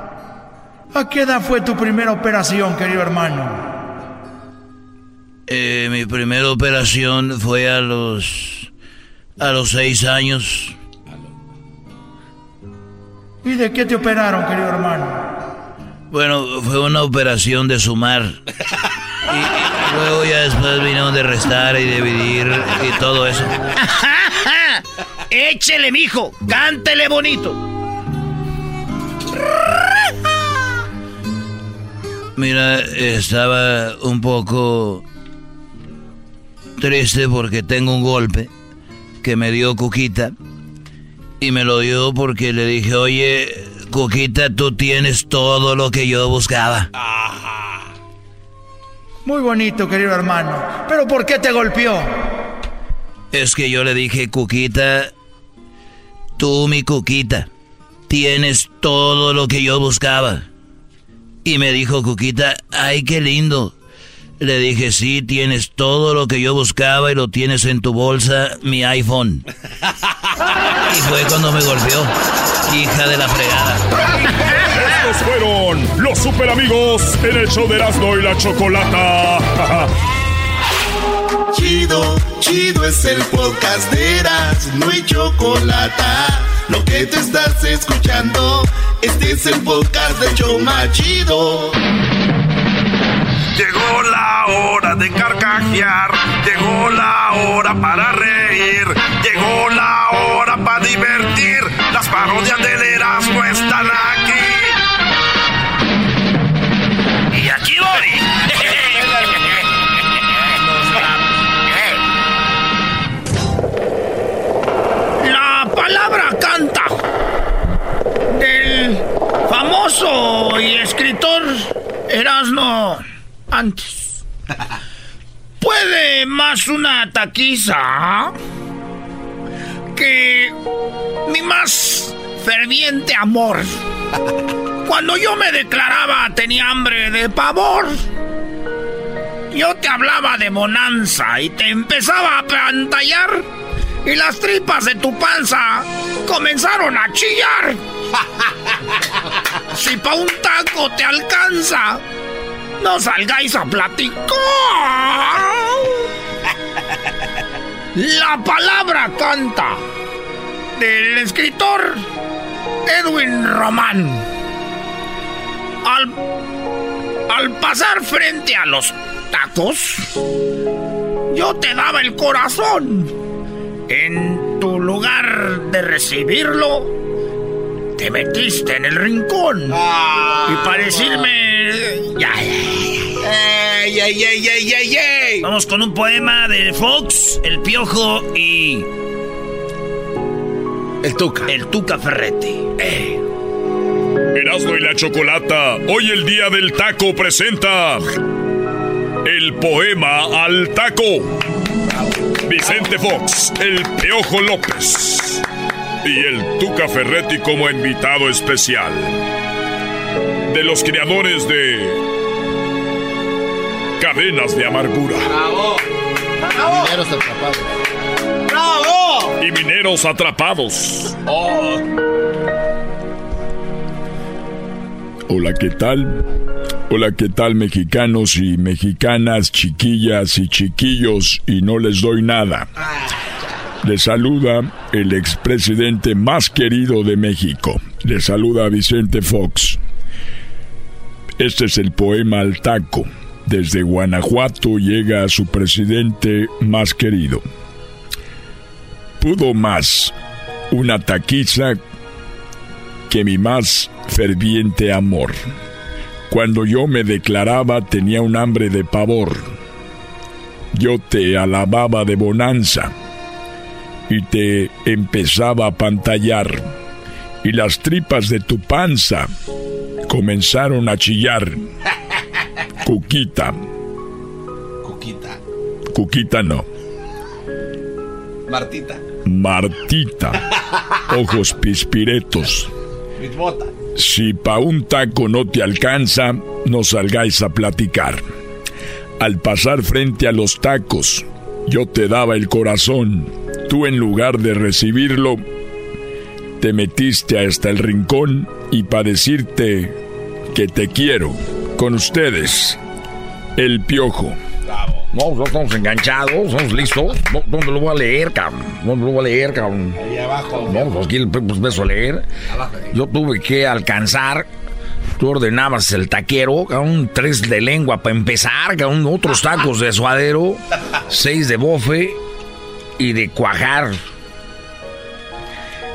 ¿a qué edad fue tu primera operación, querido hermano? Eh, mi primera operación fue a los a los seis años. ¿Y de qué te operaron, querido hermano? Bueno, fue una operación de sumar. <laughs> Y, luego ya después vino de restar y dividir y todo eso. <laughs> Échele, mijo, cántele bonito. Mira, estaba un poco triste porque tengo un golpe que me dio Cuquita. Y me lo dio porque le dije, oye, Cuquita, tú tienes todo lo que yo buscaba. Muy bonito, querido hermano. Pero ¿por qué te golpeó? Es que yo le dije, Cuquita, tú mi Cuquita, tienes todo lo que yo buscaba. Y me dijo Cuquita, ay, qué lindo. Le dije, sí, tienes todo lo que yo buscaba y lo tienes en tu bolsa, mi iPhone. <laughs> Y fue cuando me golpeó, hija de la fregada. Estos fueron los super amigos en el show de Erasmo y la Chocolata. Chido, chido es el podcast de Erasmo y Chocolata. Lo que te estás escuchando, este es el podcast de Choma Chido. Llegó la hora de carcajear, llegó la hora para reír, llegó la hora para divertir. Las parodias del Erasmo La palabra canta del famoso y escritor Erasmo antes. <laughs> Puede más una taquiza que mi más ferviente amor. Cuando yo me declaraba tenía hambre de pavor. Yo te hablaba de bonanza y te empezaba a pantallar y las tripas de tu panza comenzaron a chillar. Si pa' un taco te alcanza, no salgáis a platicar. La palabra canta del escritor Edwin Román. Al, al pasar frente a los tacos, yo te daba el corazón. En tu lugar de recibirlo, te metiste en el rincón. Y para decirme. Ya, ya, ya. Vamos con un poema de Fox, El Piojo y. El Tuca. El Tuca Ferretti. Eh. Erasmo y la Chocolata, hoy el día del taco presenta el poema al taco. Vicente Fox, el Piojo López y el Tuca Ferretti como invitado especial. De los creadores de Cadenas de Amargura. Mineros atrapados. ¡Bravo! Y mineros atrapados. Hola, ¿qué tal? Hola, ¿qué tal mexicanos y mexicanas, chiquillas y chiquillos? Y no les doy nada. Les saluda el expresidente más querido de México. Les saluda Vicente Fox. Este es el poema al taco. Desde Guanajuato llega a su presidente más querido. Pudo más una taquiza que mi más ferviente amor. Cuando yo me declaraba tenía un hambre de pavor. Yo te alababa de bonanza y te empezaba a pantallar y las tripas de tu panza comenzaron a chillar. <laughs> Cuquita. Cuquita. Cuquita no. Martita. Martita. <laughs> Ojos pispiretos. Si pa' un taco no te alcanza, no salgáis a platicar. Al pasar frente a los tacos, yo te daba el corazón. Tú en lugar de recibirlo, te metiste hasta el rincón y para decirte que te quiero. Con ustedes, el piojo. No, no estamos enganchados, estamos listos. No, ¿Dónde lo voy a leer, cabrón? ¿Dónde lo voy a leer, cabrón? Ahí abajo. No, pues aquí pues, beso a leer. Yo tuve que alcanzar. Tú ordenabas el taquero, cabrón, tres de lengua para empezar, cabrón, otros tacos de suadero, <laughs> seis de bofe y de cuajar.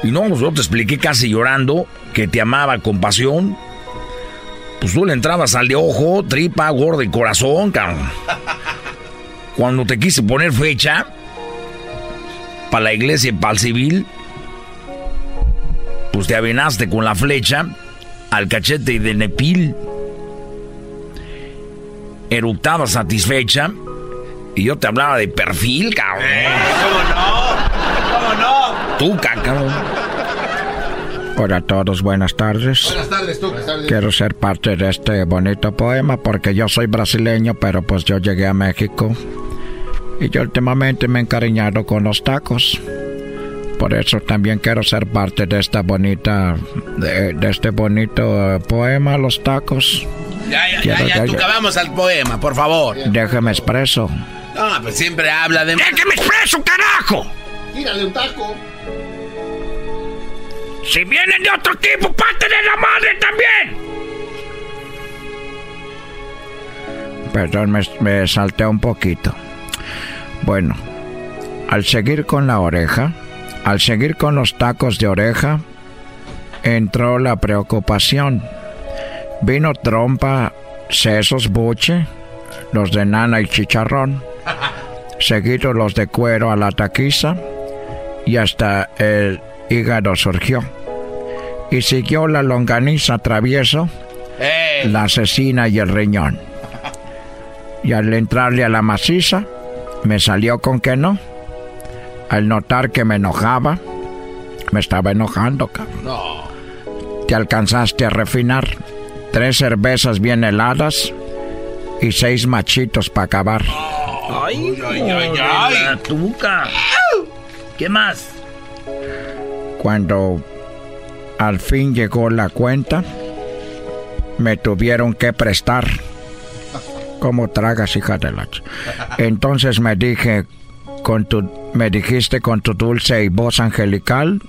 Y no, pues, yo te expliqué casi llorando que te amaba con pasión. Pues tú le entrabas al de ojo, tripa, gordo y corazón, cabrón. <laughs> Cuando te quise poner fecha para la iglesia y para el civil, pues te avinaste con la flecha al cachete de Nepil. Eructaba satisfecha y yo te hablaba de perfil, cabrón. ¿Cómo no? ¿Cómo no? Tú, cabrón. Hola a todos, buenas tardes. Buenas tardes, tú. Buenas tardes. Quiero ser parte de este bonito poema porque yo soy brasileño, pero pues yo llegué a México y yo últimamente me he encariñado con los tacos. Por eso también quiero ser parte de esta bonita, de, de este bonito eh, poema, los tacos. Ya, ya, Quiero- ya, ya, tú vamos al poema, por favor. Déjeme expreso. No, pues siempre habla de... ¡Déjeme expreso, carajo! Tírale un taco. Si vienen de otro tipo, parte de la madre también. Perdón, me, me salté un poquito. Bueno, al seguir con la oreja, al seguir con los tacos de oreja, entró la preocupación. Vino trompa, sesos, buche, los de nana y chicharrón, <laughs> seguidos los de cuero a la taquiza, y hasta el hígado surgió. Y siguió la longaniza travieso, la asesina y el riñón. Y al entrarle a la maciza, me salió con que no. Al notar que me enojaba, me estaba enojando, cabrón. No. Te alcanzaste a refinar. Tres cervezas bien heladas y seis machitos para acabar. Ay, ay, ay, ay. la tuca. ¿Qué más? Cuando al fin llegó la cuenta, me tuvieron que prestar. ¿Cómo tragas, hija de la... Entonces me dije, con tu, me dijiste con tu dulce y voz angelical,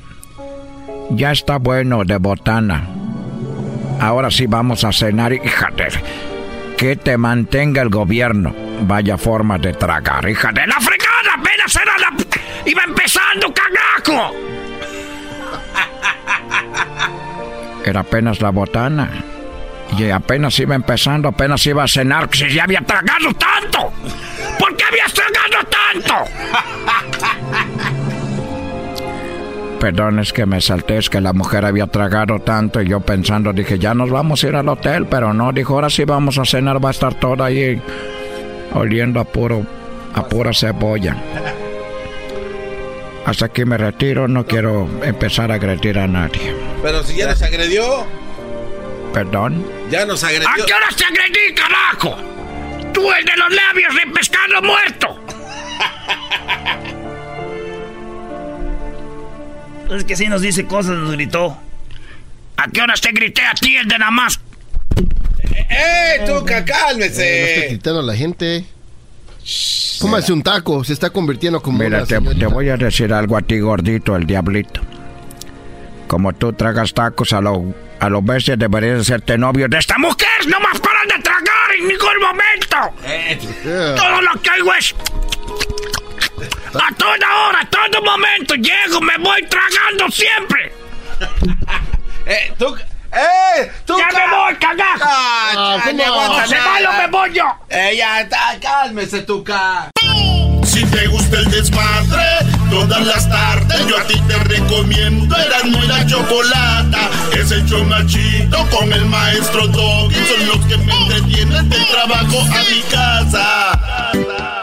ya está bueno de botana. Ahora sí vamos a cenar, hija de... Que te mantenga el gobierno. Vaya forma de tragar, hija de la... ¡La fregada! ¡Apenas era la... ¡Iba empezando, cagajo! Era apenas la botana. Y apenas iba empezando, apenas iba a cenar. Si ya había tragado tanto. ¿Por qué habías tragado tanto? <laughs> Perdón, es que me salté, es que la mujer había tragado tanto y yo pensando, dije, ya nos vamos a ir al hotel, pero no, dijo, ahora sí vamos a cenar, va a estar toda ahí oliendo a puro, a pura cebolla. Hasta aquí me retiro, no quiero empezar a agredir a nadie. Pero si ya nos agredió, Perdón. ya nos agredió. ¿A qué hora te agredí, carajo? Tú, el de los labios de pescado muerto. Es que sí nos dice cosas, nos gritó. ¿A qué horas te grité a ti, el de nada más? ¡Eh, Eh, no cálmese! esté gritando a la gente. Cómase un taco, se está convirtiendo como Mira, una te, te voy a decir algo a ti, gordito, el diablito. Como tú tragas tacos a lo, a lo bestia, deberías hacerte novio de esta ¡Esta mujer no más paran de tragar en ningún momento! Todo lo que hago es... A toda hora, a todo momento, llego, me voy tragando siempre. <laughs> ¡Eh, Tuca! ¡Eh, Tuca! ¡Ya me voy, cagajo! Ah, ni aguanta ¡Se va o me voy yo! ¡Eh, ya está! ¡Cálmese, Tuca! Si te gusta el desmadre, todas las tardes yo a ti te recomiendo Eran muy la chocolata. Es el chido con el maestro Doggy. Son los que me entretienen del trabajo a mi casa.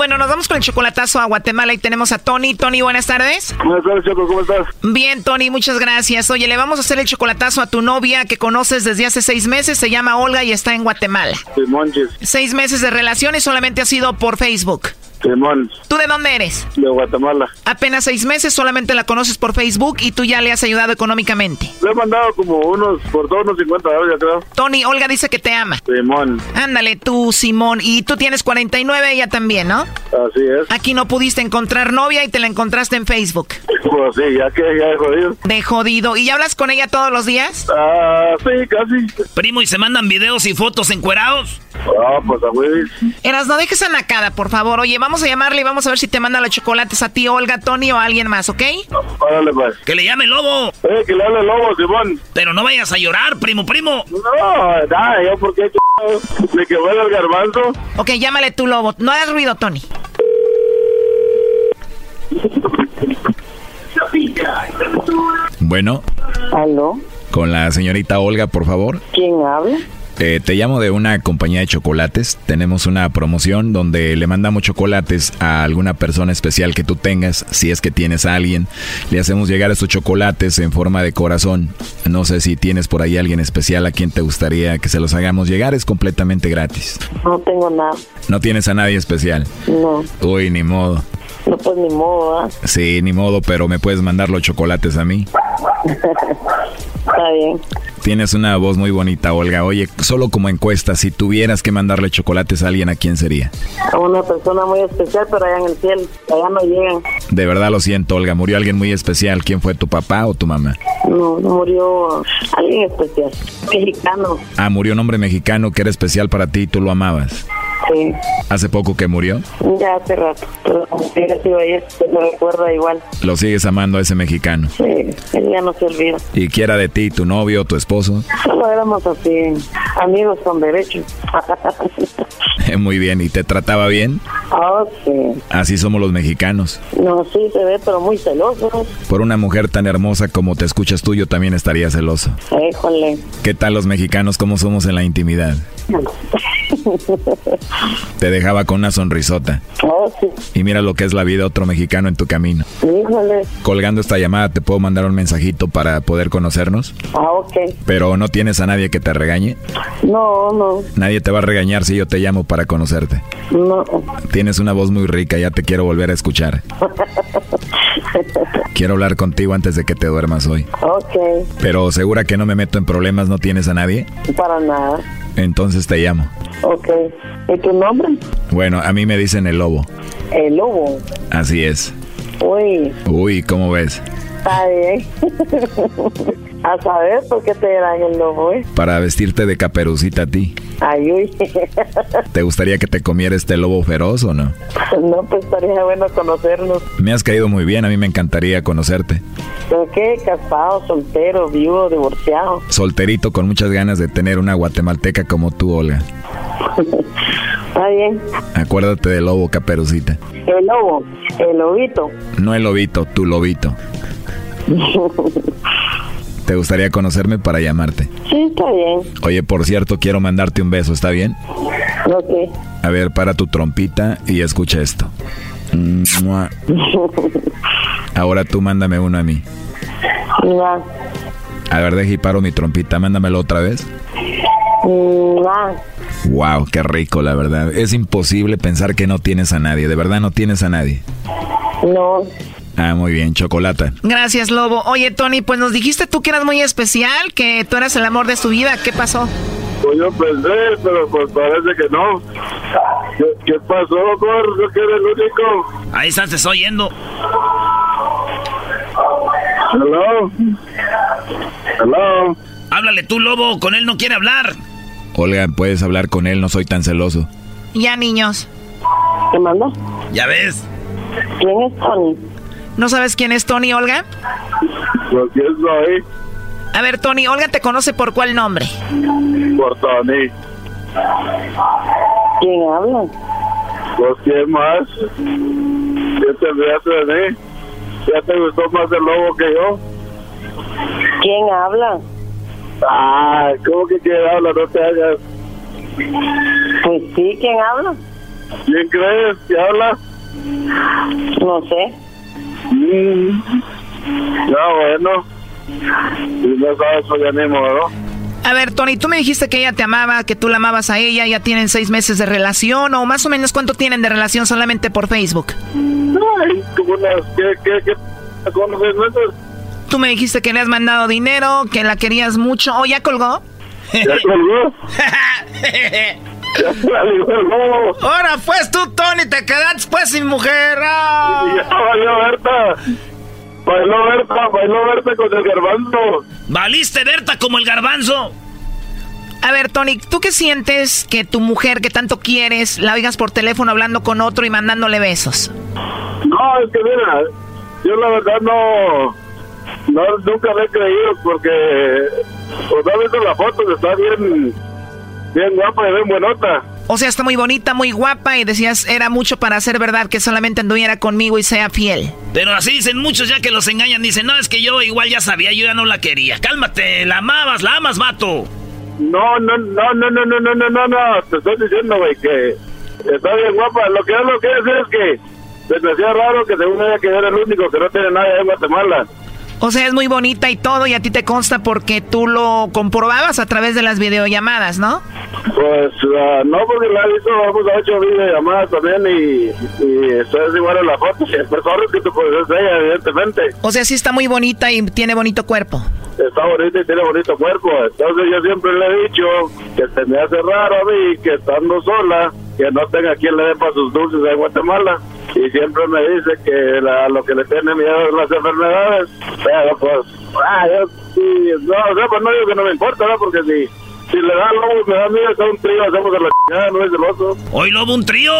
Bueno, nos vamos con el chocolatazo a Guatemala y tenemos a Tony. Tony, buenas tardes. Buenas tardes, Choco, ¿cómo estás? Bien, Tony, muchas gracias. Oye, le vamos a hacer el chocolatazo a tu novia que conoces desde hace seis meses. Se llama Olga y está en Guatemala. Sí, Monches. Seis meses de relación y solamente ha sido por Facebook. Simón. ¿Tú de dónde eres? De Guatemala. Apenas seis meses, solamente la conoces por Facebook y tú ya le has ayudado económicamente. Le he mandado como unos, por todos unos 50 dólares, creo. Tony, Olga dice que te ama. Simón. Ándale, tú, Simón. Y tú tienes 49, ella también, ¿no? Así es. Aquí no pudiste encontrar novia y te la encontraste en Facebook. Pues sí, ya que ya he jodido. De jodido. ¿Y hablas con ella todos los días? Ah, sí, casi. Primo, ¿y se mandan videos y fotos encuerados? Ah, pues a güey. Eras, no dejes a Nakada, por favor. Oye, vamos a llamarle y vamos a ver si te manda los chocolates a ti, Olga, Tony o a alguien más, ¿ok? Órale, pues. Que le llame Lobo. Eh, que le hable Lobo, Simón. Pero no vayas a llorar, primo, primo. No, nada, yo porque me quedó el garbanzo. Ok, llámale tú, Lobo. No hagas ruido, Tony. Bueno. ¿Aló? Con la señorita Olga, por favor. ¿Quién habla? Eh, te llamo de una compañía de chocolates. Tenemos una promoción donde le mandamos chocolates a alguna persona especial que tú tengas. Si es que tienes a alguien, le hacemos llegar estos chocolates en forma de corazón. No sé si tienes por ahí alguien especial a quien te gustaría que se los hagamos llegar. Es completamente gratis. No tengo nada. No tienes a nadie especial. No. Uy, ni modo. No, pues ni modo, ¿ah? Sí, ni modo, pero me puedes mandar los chocolates a mí. Está bien. Tienes una voz muy bonita, Olga. Oye, solo como encuesta, si tuvieras que mandarle chocolates a alguien, ¿a quién sería? A una persona muy especial, pero allá en el cielo. Allá no llegan. De verdad lo siento, Olga. Murió alguien muy especial. ¿Quién fue tu papá o tu mamá? No, murió alguien especial. Mexicano. Ah, murió un hombre mexicano que era especial para ti y tú lo amabas. Sí. ¿Hace poco que murió? Ya hace rato. Pero sido ayer, me recuerda igual. Lo sigues amando a ese mexicano. Sí, él ya no se olvida. ¿Y quiera de ti, tu novio, tu esposo? Solo éramos así, amigos con derechos. <laughs> Muy bien, ¿y te trataba bien? Ah, sí. Así somos los mexicanos. No, sí se ve, pero muy celoso. Por una mujer tan hermosa como te escuchas tú, yo también estaría celoso. Híjole. ¿Qué tal los mexicanos, cómo somos en la intimidad? <laughs> Te dejaba con una sonrisota. Oh, sí. Y mira lo que es la vida otro mexicano en tu camino. Híjole. Colgando esta llamada, ¿te puedo mandar un mensajito para poder conocernos? Ah, ok. Pero no tienes a nadie que te regañe. No, no, Nadie te va a regañar si yo te llamo para conocerte. no. Tienes una voz muy rica, ya te quiero volver a escuchar. <laughs> Quiero hablar contigo antes de que te duermas hoy. ok, Pero segura que no me meto en problemas, no tienes a nadie. para nada. Entonces te llamo. Ok. ¿Y tu nombre? Bueno, a mí me dicen el lobo. El lobo. Así es. Uy, Uy, ¿cómo ves? está bien. <laughs> a saber por qué te dan el lobo, ¿eh? Para vestirte de caperucita a ti. Ay, uy. <laughs> ¿Te gustaría que te comiera este lobo feroz o no? no, pues estaría bueno conocernos. Me has caído muy bien, a mí me encantaría conocerte. ¿Pero qué? ¿Casado, soltero, viudo, divorciado? Solterito con muchas ganas de tener una guatemalteca como tú, Olga. <laughs> Está bien. Acuérdate del lobo caperucita. El lobo, el lobito. No el lobito, tu lobito. <laughs> ¿Te gustaría conocerme para llamarte? sí, está bien. Oye, por cierto, quiero mandarte un beso, ¿está bien? Ok. A ver, para tu trompita y escucha esto. Ahora tú mándame uno a mí. Mua. A ver, deja y paro mi trompita, mándamelo otra vez. Wow, qué rico, la verdad. Es imposible pensar que no tienes a nadie. De verdad no tienes a nadie. No. Ah, muy bien, chocolata. Gracias, Lobo. Oye, Tony, pues nos dijiste tú que eras muy especial, que tú eras el amor de su vida. ¿Qué pasó? Pues yo pensé, pero pues parece que no. ¿Qué, qué pasó, Gordo? Que eres el único. Ahí estás, te estoy oyendo. Hello. Hello. Háblale tú, lobo, con él no quiere hablar. Olga, puedes hablar con él, no soy tan celoso. Ya, niños. ¿Qué manda? Ya ves. ¿Quién es Tony? ¿No sabes quién es Tony, Olga? Pues quién soy. A ver, Tony, Olga te conoce por cuál nombre. Por Tony. ¿Quién habla? Pues quién más. ¿Qué tendrías de mí? ¿Ya te gustó más el lobo que yo? ¿Quién habla? Ah, ¿cómo que quién habla? No te hagas. Pues sí, ¿quién habla? ¿Quién crees que habla? No sé. Mm. Ya, bueno. Si no sabes, ya ni modo. A ver, Tony, tú me dijiste que ella te amaba, que tú la amabas a ella, ya tienen seis meses de relación, o más o menos cuánto tienen de relación solamente por Facebook. Ay, como unas, ¿qué, qué, qué? ¿Cómo seis meses? Tú me dijiste que le has mandado dinero, que la querías mucho, ¿o ya colgó? ¿Ya colgó? <laughs> Ahora pues tú, Tony, te quedaste pues sin mujer. ¡Ah! Ya bailó Berta. Bailó Berta, bailó Berta con el garbanzo. Valiste Berta como el garbanzo. A ver, Tony, ¿tú qué sientes que tu mujer que tanto quieres la oigas por teléfono hablando con otro y mandándole besos? No, es que mira, yo la verdad no, no nunca le he creído porque, pues no he visto la foto, está bien, bien guapa y bien buenota. O sea, está muy bonita, muy guapa y decías, era mucho para ser verdad que solamente anduviera conmigo y sea fiel. Pero así dicen muchos ya que los engañan. Dicen, no, es que yo igual ya sabía, yo ya no la quería. Cálmate, la amabas, la amas, vato. No, no, no, no, no, no, no, no, no, no, te estoy diciendo, güey, que está bien guapa. Lo que yo lo que quiero decir es que se me hacía raro que según ella que era el único que no tiene nadie en Guatemala. O sea, es muy bonita y todo y a ti te consta porque tú lo comprobabas a través de las videollamadas, ¿no? Pues ah, no, porque la he visto, vamos a ocho videollamadas también y, y eso es igual en la foto. Si es persona que tú puedes es ella, evidentemente. O sea, sí está muy bonita y tiene bonito cuerpo. Está bonita y tiene bonito cuerpo. Entonces yo siempre le he dicho que se me hace raro a mí que estando sola, que no tenga quien le dé para sus dulces en Guatemala. Y siempre me dice que la- lo que le tiene miedo es las enfermedades. Pero pues, ah, yo sí, no, o sea, pues no digo que no me importa, ¿no? Porque si, si le da lobo, me da miedo, es un trío, hacemos a la chingada, no es celoso. Hoy lobo un trío.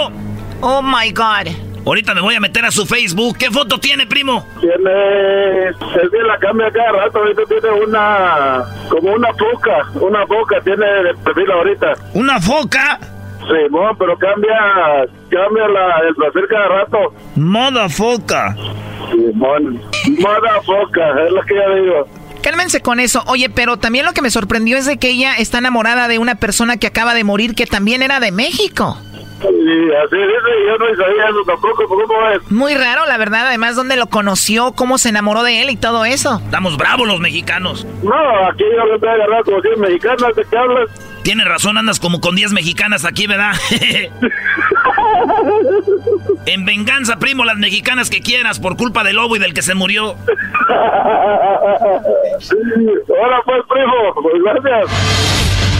Oh my God. Ahorita me voy a meter a su Facebook. ¿Qué foto tiene, primo? Tiene, es que la cambia cada rato, ahorita tiene una, como una foca, una foca tiene de perfil ahorita. ¿Una foca? Sí, no, pero cambia, cambia la, el perfil cada rato. Moda foca. Simón, moda foca, es lo que yo digo. Cálmense con eso. Oye, pero también lo que me sorprendió es de que ella está enamorada de una persona que acaba de morir que también era de México. Y así dice, yo no sabía eso tampoco, ¿cómo es? Muy raro, la verdad. Además, dónde lo conoció, cómo se enamoró de él y todo eso. Estamos bravos los mexicanos. No, aquí yo le voy a agarrar como 100 mexicanas, ¿de qué hablas? Tienes razón, andas como con 10 mexicanas aquí, ¿verdad? <laughs> en venganza, primo, las mexicanas que quieras por culpa del lobo y del que se murió. <laughs> Hola pues, primo, pues gracias.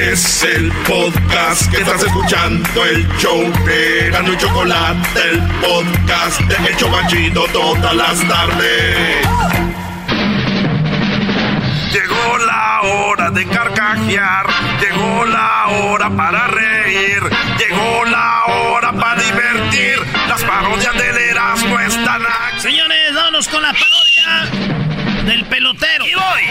Es el podcast que estás escuchando, el show de Erasmo y Chocolate, el podcast de El Chobachito todas las tardes. Llegó la hora de carcajear, llegó la hora para reír, llegó la hora para divertir. Las parodias del Erasmo están aquí. Señores, vámonos con la parodia del pelotero. Y voy.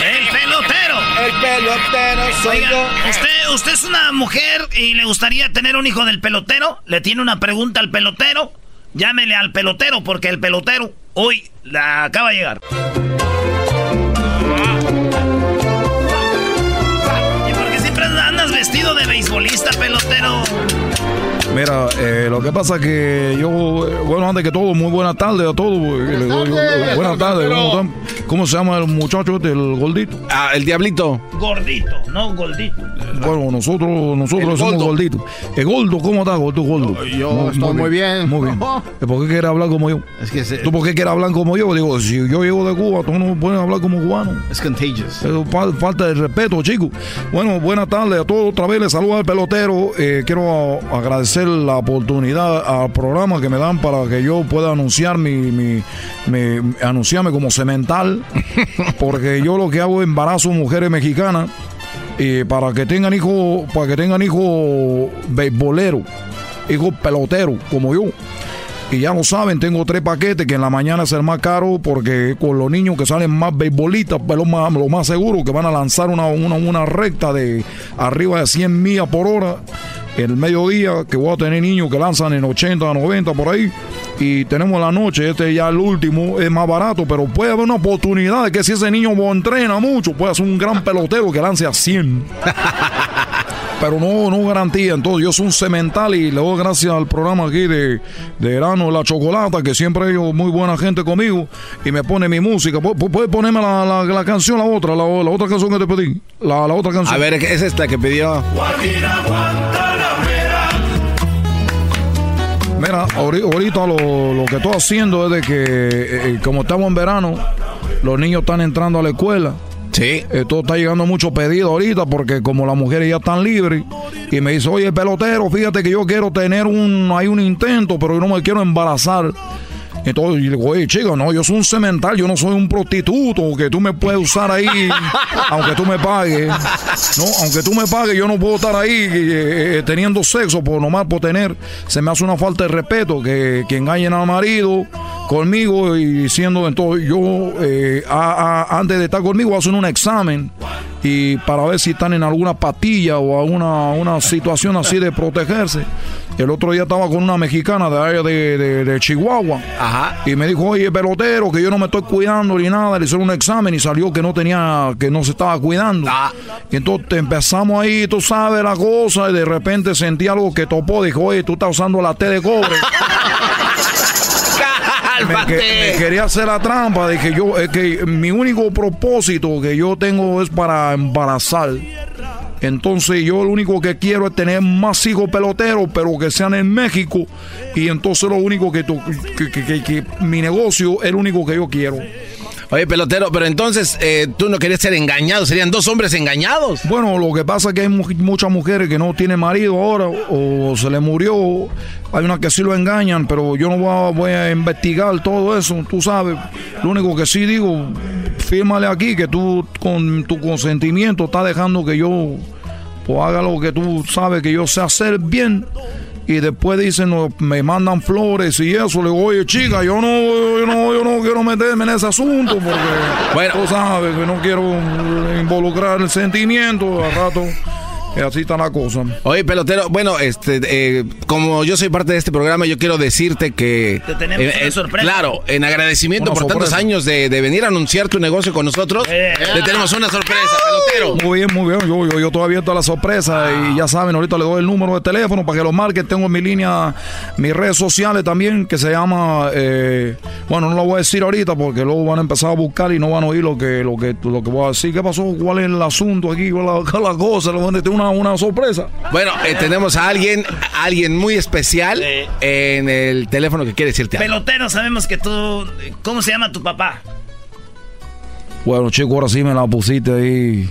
El pelotero. El pelotero soy Oiga, yo. usted, usted es una mujer y le gustaría tener un hijo del pelotero. Le tiene una pregunta al pelotero. Llámele al pelotero porque el pelotero hoy la acaba de llegar. ¿Y por qué siempre andas vestido de beisbolista, pelotero? Mira, eh, lo que pasa que yo, eh, bueno, antes que todo, muy buena tarde a todos. eh, tardes, Buenas tardes, ¿cómo, están? ¿Cómo se llama el muchacho este, el gordito? Ah, el diablito. Gordito, no gordito. Bueno, nosotros, nosotros El somos gordo. gorditos. El gordo, ¿cómo estás, gordo, gordo? Yo estoy muy bien. Muy bien. ¿Y ¿Por qué quieres hablar como yo? Es que se- ¿Tú por qué quieres hablar como yo? Digo, si yo llego de Cuba, tú no puedes hablar como cubano. Es contagious. Falta de respeto, chicos. Bueno, buenas tardes a todos. Otra vez les saludo al pelotero. Eh, quiero a- agradecer la oportunidad al programa que me dan para que yo pueda anunciar mi, mi- mi- anunciarme como cemental. <laughs> Porque yo lo que hago es embarazo mujeres mexicanas eh, para que tengan hijos, para que tengan hijos beisboleros, hijos peloteros, como yo. Y ya lo saben, tengo tres paquetes que en la mañana es el más caro porque con los niños que salen más beisbolistas, lo más, lo más seguro que van a lanzar una, una, una recta de arriba de 100 millas por hora. El mediodía, que voy a tener niños que lanzan en 80, 90 por ahí. Y tenemos la noche, este ya el último, es más barato, pero puede haber una oportunidad de que si ese niño entrena mucho, puede ser un gran pelotero que lance a 100. <laughs> pero no, no garantía. Entonces, yo soy un cemental y le doy gracias al programa aquí de, de Verano La Chocolata, que siempre hay muy buena gente conmigo y me pone mi música. ¿Pu- pu- ¿Puedes ponerme la, la- canción, la otra, la, otra canción que te pedí? La, otra canción. A ver, es esta que pidió. Guajira. Mira, ahori- ahorita lo, lo que estoy haciendo es de que, eh, eh, como estamos en verano, los niños están entrando a la escuela. Sí. Esto está llegando mucho pedido ahorita porque como las mujeres ya están libres y me dice, oye, pelotero, fíjate que yo quiero tener un, hay un intento, pero yo no me quiero embarazar. Entonces, y le digo, oye, chica, no, yo soy un cemental, yo no soy un prostituto, que tú me puedes usar ahí, <laughs> aunque tú me pagues. No, aunque tú me pagues, yo no puedo estar ahí eh, eh, teniendo sexo por nomás por tener. Se me hace una falta de respeto que, que engañen al marido conmigo y diciendo, entonces yo, eh, a- a- antes de estar conmigo, hacen un examen y para ver si están en alguna patilla o alguna una situación así de protegerse. El otro día estaba con una mexicana de allá de, de- de Chihuahua. Y me dijo, oye, pelotero, que yo no me estoy cuidando ni nada. Le hicieron un examen y salió que no tenía, que no se estaba cuidando. Y entonces empezamos ahí, tú sabes la cosa, y de repente sentí algo que topó. Dijo, oye, tú estás usando la T de cobre. <laughs> me, que- me quería hacer la trampa. Dije yo, es que mi único propósito que yo tengo es para embarazar. Entonces yo lo único que quiero es tener más hijos peloteros, pero que sean en México. Y entonces lo único que, tu- que, que- que- mi negocio es lo único que yo quiero. Oye, pelotero, pero entonces eh, tú no querías ser engañado, serían dos hombres engañados. Bueno, lo que pasa es que hay mu- muchas mujeres que no tienen marido ahora o se le murió. Hay unas que sí lo engañan, pero yo no voy a, voy a investigar todo eso, tú sabes. Lo único que sí digo, fírmale aquí que tú con tu consentimiento estás dejando que yo pues, haga lo que tú sabes que yo sé hacer bien. Y después dicen, no, me mandan flores y eso. Le digo, oye, chica, yo no, yo no, yo no quiero meterme en ese asunto porque tú sabes que no quiero involucrar el sentimiento. Al rato, así está la cosa. Oye, pelotero, bueno, este, eh, como yo soy parte de este programa, yo quiero decirte que... Te tenemos una sorpresa. Claro, en agradecimiento Una por tantos años de, de venir a anunciar tu negocio con nosotros, te tenemos una sorpresa, pelotero. Muy bien, muy bien. Yo, yo, yo todavía abierto a la sorpresa y ya saben, ahorita le doy el número de teléfono para que lo marquen. Tengo en mi línea, mis redes sociales también, que se llama, eh, bueno, no lo voy a decir ahorita porque luego van a empezar a buscar y no van a oír lo que, lo que, lo que voy a decir. ¿Qué pasó? ¿Cuál es el asunto aquí? ¿Cuál es la, la cosa? ¿Dónde tengo una, una sorpresa? Bueno, eh, tenemos a alguien, a alguien muy especial en el teléfono que quiere decirte algo. Pelotero, sabemos que tú. ¿Cómo se llama tu papá? Bueno, chico, ahora sí me la pusiste ahí.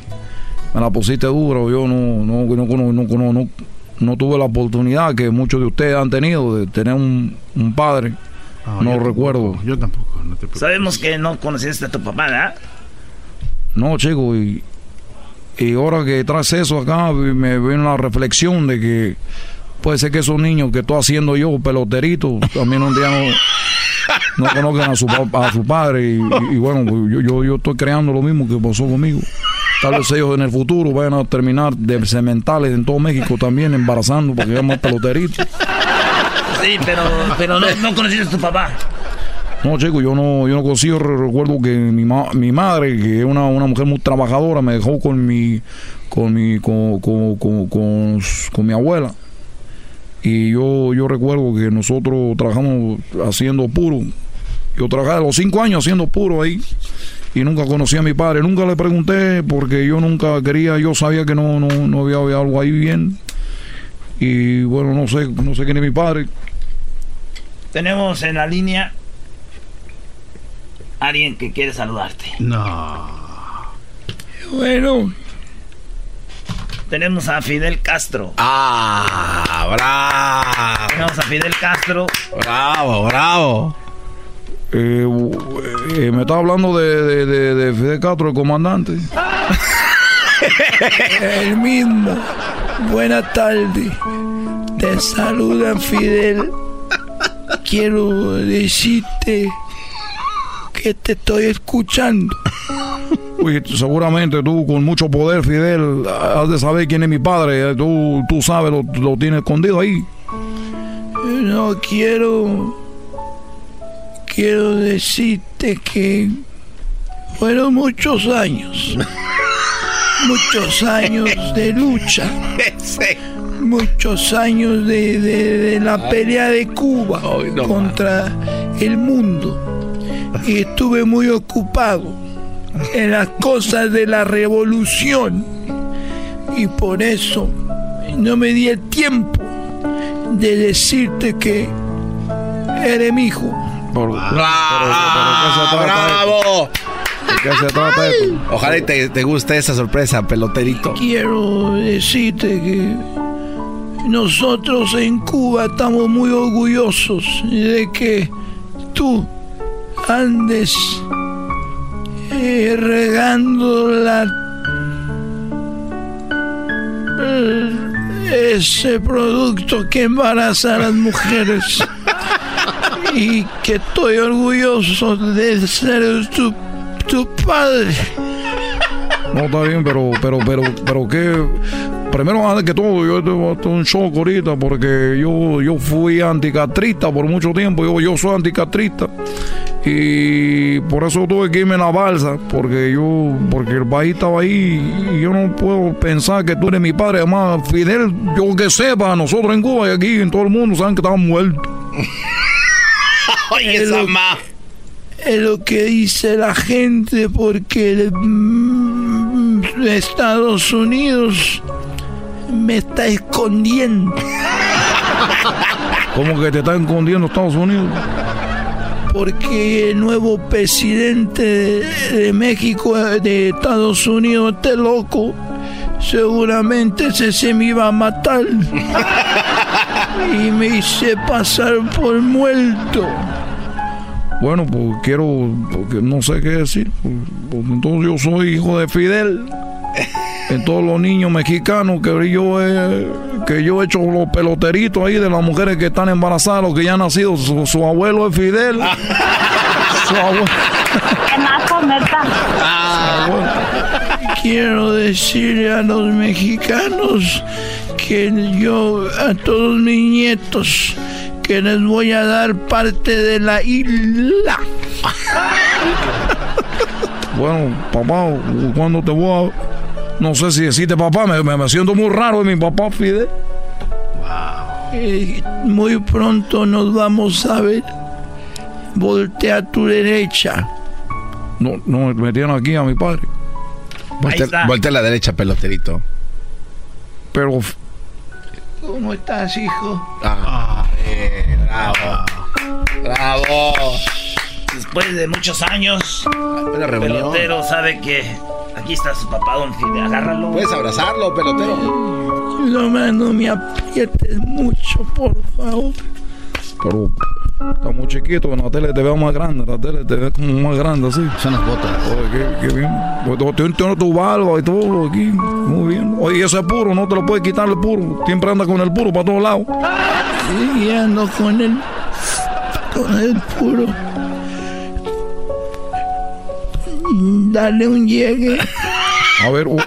Me la pusiste duro. Yo no, no, no, no, no, no, no, no tuve la oportunidad que muchos de ustedes han tenido de tener un, un padre. no recuerdo. Yo tampoco, no te Sabemos que no conociste a tu papá, ¿verdad? No, chico, y, y ahora que traes eso acá, me viene la reflexión de que puede ser que esos niños que estoy haciendo yo, peloteritos, también un día no, no conozcan a su, a su padre. Y, bueno, pues yo, yo, yo estoy creando lo mismo que pasó conmigo. Tal vez ellos en el futuro vayan a terminar de cementales en todo México también embarazando porque llaman peloteritos. Sí, pero, pero no, no conociste a tu papá. No, chico, yo no, yo no consigo, re- recuerdo que mi, ma- mi madre, que es una, una mujer muy trabajadora, me dejó con mi, con mi, con, con, con- con mi abuela. Y yo, yo recuerdo que nosotros trabajamos haciendo puro. Yo trabajaba a los cinco años haciendo puro ahí. Y nunca conocí a mi padre. Nunca le pregunté porque yo nunca quería, yo sabía que no, no, no había, había algo ahí bien. Y bueno, no sé, no sé quién es mi padre. Tenemos en la línea alguien que quiere saludarte. No. Bueno. Tenemos a Fidel Castro. Ah, bravo. Tenemos a Fidel Castro. Bravo, bravo. Eh, eh, me está hablando de, de, de- de Fidel Castro, el comandante. <laughs> El mismo. Buenas tardes. Te saludan Fidel. Quiero decirte que te estoy escuchando. <laughs> Uy, seguramente tú con mucho poder, Fidel, has de saber quién es mi padre. Tú, tú sabes, lo, lo tienes escondido ahí. No quiero. Quiero decirte que fueron muchos años. <laughs> Muchos años de lucha. Muchos años de, de- de la pelea de Cuba contra el mundo. Y estuve muy ocupado en las cosas de la revolución. Y por eso no me di el tiempo de decirte que eres mi hijo. ¡Bravo! ¿De qué se trata esto? Ojalá y te, te guste esa sorpresa, peloterito. Quiero decirte que nosotros en Cuba estamos muy orgullosos de que tú andes eh, regando la eh, ese producto que embaraza a las mujeres <laughs> y que estoy orgulloso de ser tu, tu padre. No, está bien, pero, pero, pero, pero que... Primero, antes que todo, yo tengo un shock ahorita porque yo, yo fui anticatrista por mucho tiempo. Yo, yo soy anticatrista. Y por eso tuve que irme en la balsa, porque yo, porque el país estaba ahí y yo no puedo pensar que tú eres mi padre. Además, Fidel, yo que sepa, nosotros en Cuba y aquí en todo el mundo saben que estaban muertos. <laughs> Oye, Es lo-. Es lo que dice la gente porque mm, Estados Unidos me está escondiendo. <laughs> ¿Cómo que te están escondiendo Estados Unidos? Porque el nuevo presidente de, México, de Estados Unidos, este loco, seguramente ese se me iba a matar. <laughs> y me hice pasar por muerto. Bueno, pues quiero, porque no sé qué decir. pues, pues, entonces yo soy hijo de Fidel. En todos los niños mexicanos que yo he, que yo he hecho los peloteritos ahí de las mujeres que están embarazadas, los que ya han nacido. Su, su abuelo es Fidel. <laughs> su abuelo. Quiero decirle a los mexicanos que yo, a todos mis nietos, que les voy a dar parte de la isla. Bueno, papá, cuando te voy a... No sé si decirte papá, me, me, me siento muy raro de mi papá Fidel. Eh, muy pronto nos vamos a ver. Voltea a tu derecha. No, no, me tienen aquí a mi padre. Voltea, voltea a la derecha, peloterito. Pero ¿Cómo estás, hijo? Ah, eh, bravo. Bravo. Después de muchos años, el pelotero sabe que aquí está su papá, don Fidel. Agárralo. Puedes abrazarlo, pelotero. No, me- no me aprietes mucho, por favor. Pero está muy chiquito, en la tele te veo más grande, en la tele te ves como más grande así. Son las botas. Oye, qué, qué bien. Pues tienes tu barba y todo aquí, muy bien. Oye, y ese es puro, no te lo puedes quitar el puro. Siempre anda con el puro para todos lados. Sí, ando con el, con el puro. Dale un llegue. A ver, uh,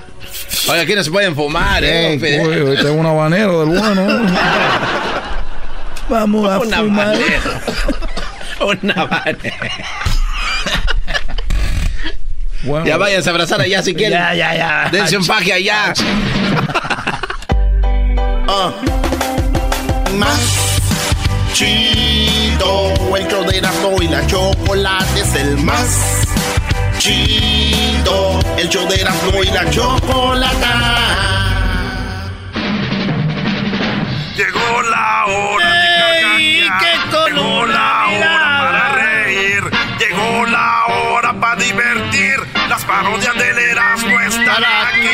Oye, aquí no se pueden fumar, eh. Fidel. oye, este es una banera del bueno. ¿eh? Vamos a Una fumar. banera. Una banera. Bueno, Ya váyanse a abrazar allá si quieren. Ya, ya, ya. Dense un faje allá. Ah. Más chido. El show de Erasmo y la chocolate es el más chido. El show de Erasmo y la chocolata. Llegó la hora ¡Ey! de carcajear. ¡Qué color! Llegó la hora para reír. Llegó la hora para divertir. Las parodias del Erasmo están aquí.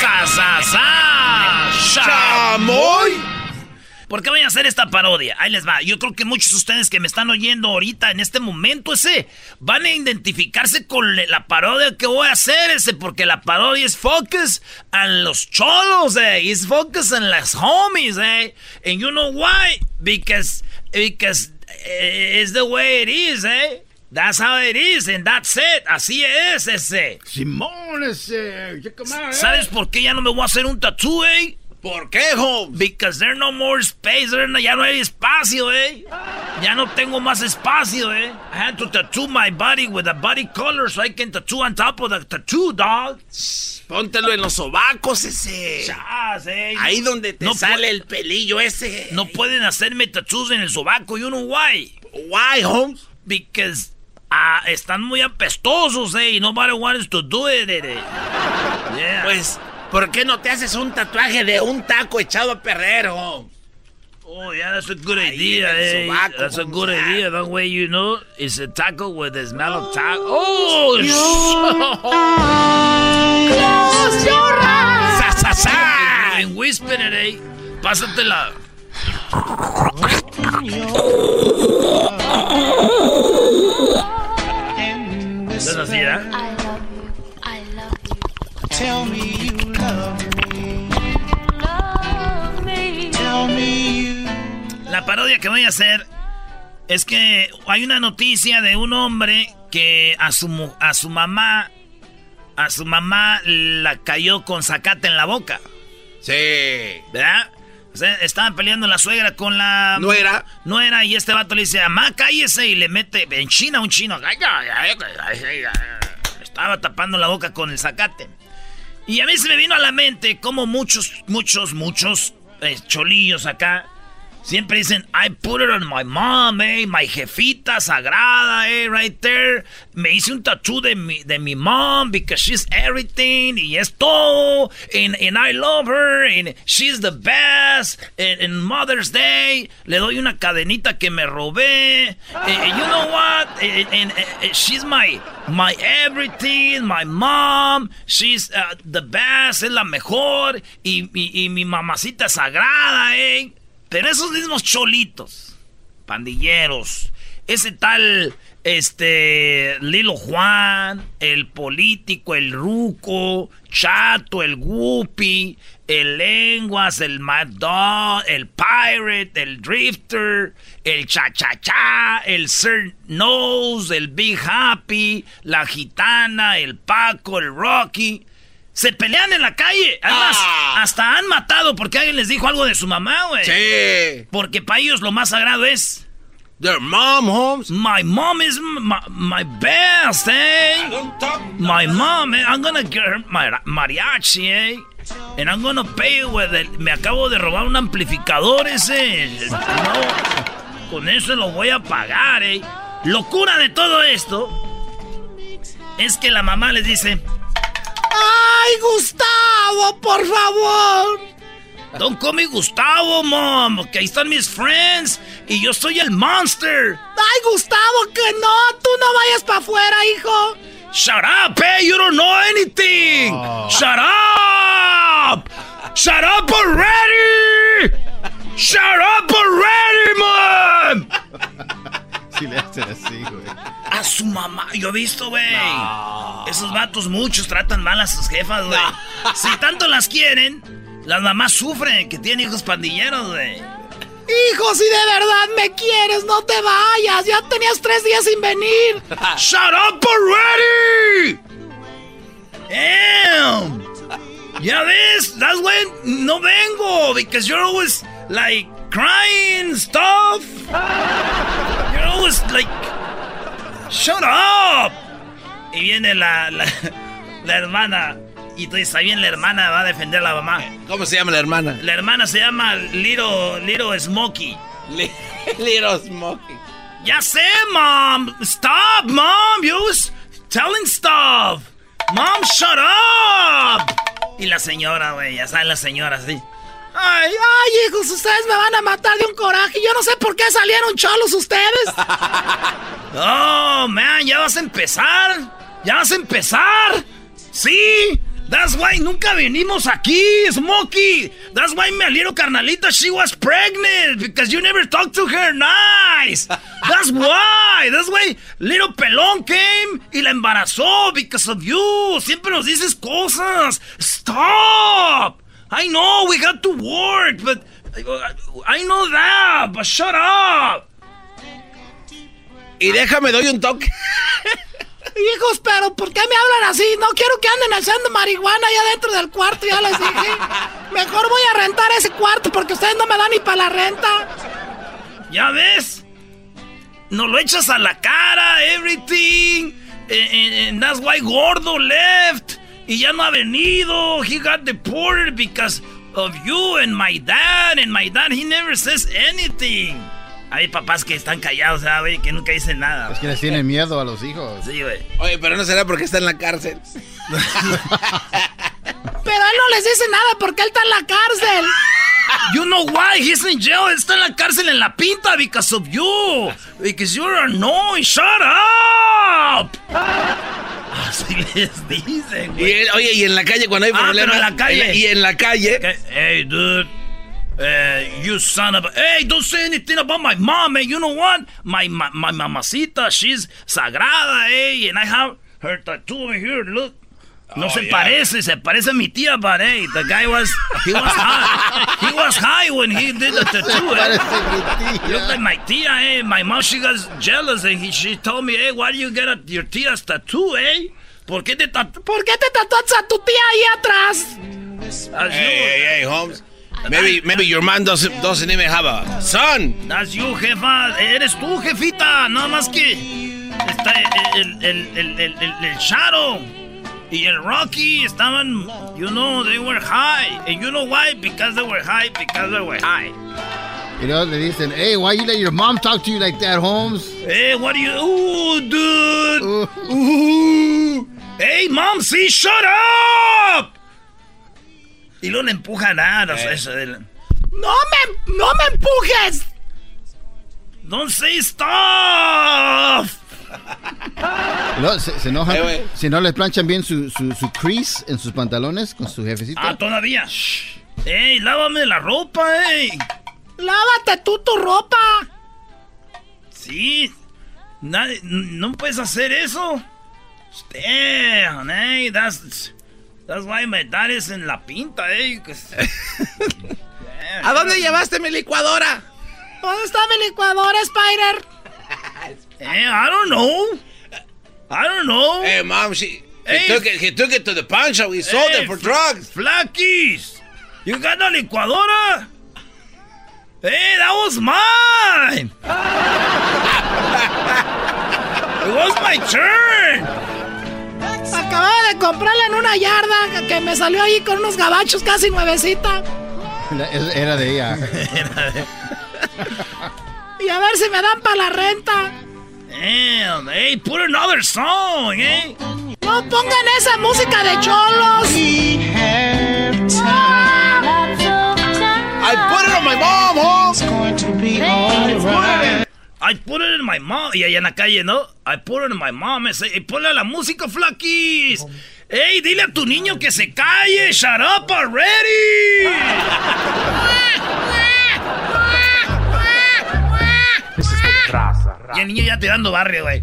Sa, sa, sa. Chamoy. ¿Por qué voy a hacer esta parodia? Ahí les va. Yo creo que muchos de ustedes que me están oyendo ahorita en este momento ese van a identificarse con la parodia que voy a hacer ese porque la parodia es focus en los cholos, eh. Es focus en las homies, eh. And you know why? Because because it's the way it is, eh? That's how it is, and that's it. Así es ese. Simón, ese. ¿Sabes por qué ya no me voy a hacer un tattoo, eh? ¿Por qué, Holmes? Because there's no more space. No- ya no hay espacio, eh. Ya no tengo más espacio, eh. I had to tattoo my body with a body color so I can tattoo on top of the tattoo, dog. Póntelo en los sobacos ese. Chas, eh. Ahí donde te No sale el pelillo ese. No pueden hacerme tattoos en el sobaco. You know why? Why, Holmes? Because ah, están muy apestosos, eh. y Nobody wants to do it. eh. Yeah. <laughs> Pues, ¿por qué no te haces un tatuaje de un taco echado a perder? Oh, yeah, that's a good idea, en eh. sobaco, That's a good ah. idea. That way, you know, it's a taco with the smell of taco. Oh, Close your eyes. sa, sa, sa. And whisper it, eh. Pásatela. ¿No es así, eh? Tell me you love me. Love me. Tell me you. La parodia que voy a hacer es que hay una noticia de un hombre que a su, a su mamá, a su mamá la cayó con zacate en la boca. Sí. ¿Verdad? O sea, estaba peleando la suegra con la... ¿Nuera? Nuera, y este vato le dice, mamá, cállese, y le mete en China un chino. Estaba tapando la boca con el zacate. Y a mí se me vino a la mente como muchos, muchos, muchos eh, cholillos acá siempre dicen, I put it on my mom, eh, my jefita sagrada, eh, right there. Me hice un tattoo de mi, de mi mom because she's everything y es todo. And, and I love her and she's the best. And, Mother's Day le doy una cadenita que me robé. You know what? And she's my, my everything, my mom. She's uh, the best, es la mejor. Y, y- y mi mamacita sagrada, eh. Pero esos mismos cholitos, pandilleros, ese tal, este, Lilo Juan, el político, el ruco, chato, el guppy, el lenguas, el mad dog, el pirate, el drifter, el cha-cha-cha, el sir nose, el big happy, la gitana, el paco, el rocky. Se pelean en la calle. Además, hasta han matado porque alguien les dijo algo de su mamá, güey. Sí. Porque para ellos lo más sagrado es. Their mom, Holmes. My mom is my, my best, eh? My mom, eh? I'm gonna get her my mariachi, eh? And I'm gonna pay with it. Me acabo de robar un amplificador ese. No, con eso lo voy a pagar, eh. Locura de todo esto es que la mamá les dice. ¡Ay, Gustavo, por favor! Don't call me Gustavo, mom, que ahí están mis friends y yo soy el monster. ¡Ay, Gustavo, que no! ¡Tú no vayas para afuera, hijo! ¡Shut up, eh! You don't know anything! ¡Shut up! ¡Shut up already! ¡Shut up already, mom! <laughs> Si le hacen así, güey. A su mamá, yo he visto, güey. Esos vatos muchos tratan mal a sus jefas, güey. <laughs> Si tanto las quieren, las mamás sufren que tienen hijos pandilleros, güey. Hijo, si de verdad me quieres, no te vayas. Ya tenías tres días sin venir. <laughs> Shut up already! Damn! Ya ves, that's why no vengo, because you're always like crying stuff. You're always like, shut up. Y viene la, la, <laughs> la hermana, y dices, ahí viene la hermana, va a defender a la mamá. ¿Cómo se llama la hermana? La hermana se llama Little, Little Smokey. <laughs> Little Smokey. Ya sé, mom. Stop, mom. You was telling stuff. Mom, shut up. Y la señora, güey, ya saben la señora, sí. Ay, ay, hijos, ustedes me van a matar de un coraje. Yo no sé por qué salieron cholos ustedes. <laughs> Oh, man, ya vas a empezar. Ya vas a empezar. Sí. That's why nunca venimos aquí, Smokey. That's why mi aliero carnalita, she was pregnant. Because you never talked to her nice. That's why. That's why little pelón came y la embarazó because of you. Siempre nos dices cosas. Stop. I know we got to work, but I know that, but shut up. y déjame doy un toque. <laughs> Hijos, pero ¿por qué me hablan así? No quiero que anden haciendo marihuana allá dentro del cuarto, ya les dije. Mejor voy a rentar ese cuarto porque ustedes no me dan ni para la renta. ¿Ya ves? No lo echas a la cara, everything. And, that's why Gordo left. Y ya no ha venido. He got deported because of you and my dad. And my dad, he never says anything. Hay papás que están callados, ¿sabes? Que nunca dicen nada. Es que les tienen miedo a los hijos. Sí, güey. Oye, pero no será porque está en la cárcel. <laughs> pero él no les dice nada porque él está en la cárcel. You know why he's in jail? Está en la cárcel en la pinta because of you. Because you're annoying. Shut up. <laughs> Así les dicen, güey. Y él- oye, y en la calle cuando hay Ah, problemas. pero en la calle. Y en la calle. Hey, dude. Uh, you son of a... Hey, don't say anything about my mom, man. You know what? My, my, my mamacita, she's sagrada, eh? And I have her tattoo over here, look. No Oh, se yeah. parece, se parece a mi tía, but hey, the guy was, he was high. He was high when he did the tattoo, eh? Look like my tia, eh? My mom, she got jealous and he, she told me, hey, why do you get a, your tia's tattoo, eh? ¿Por qué te ¿Por qué te tatuas a tu tía ahí atrás? That's Hey, you. hey, hey, Holmes. Maybe, maybe your man doesn't, doesn't even have a son. That's you, jefa. Eres tú, jefita. Nada más que está el, el, el, el, el, el Shadow y el Rocky estaban, you know, they were high. And you know why? Because they were high, because they were high. Y luego le dicen, hey, why you let your mom talk to you like that, Holmes? Hey, what do you... Ooh, dude. Ooh. Hey, mom, see, shut up. Y luego le empujan a... o sea, eso de la- ¡No me, no me empujes! Don't say stuff. <laughs> Se, se enojan Eh, si no les planchan bien su, su, su crease en sus pantalones con su jefecito. Ah, todavía. Shh. Ey, lávame la ropa, ey. Lávate tú tu ropa. Sí. Nadie- no puedes hacer eso. Damn, hey, that's that's why my dad is en la pinta, eh. <laughs> ¿A dónde llevaste mi licuadora? ¿Dónde está mi licuadora, Spider? Eh, I don't know. I don't know. Hey, mom, she. Hey. He, took it, he took it to the pawn shop. We sold Hey, it for drugs. Flakis, you got the licuadora? Hey, that was mine. <laughs> It was my turn. Acababa de comprarla en una yarda que me salió ahí con unos gabachos casi nuevecita. Era de ella. <laughs> Y a ver si me dan para la renta. Damn, hey, put another song, eh? No pongan esa música de cholos. I put it on my mom, Holmes. I put it in my mom. Y allá en la calle, ¿no? I put it in my mom. Ese, y ponle la música, Flakis. Ey, dile a tu niño que se calle. Shut up already. y el niño ya tirando barrio, güey.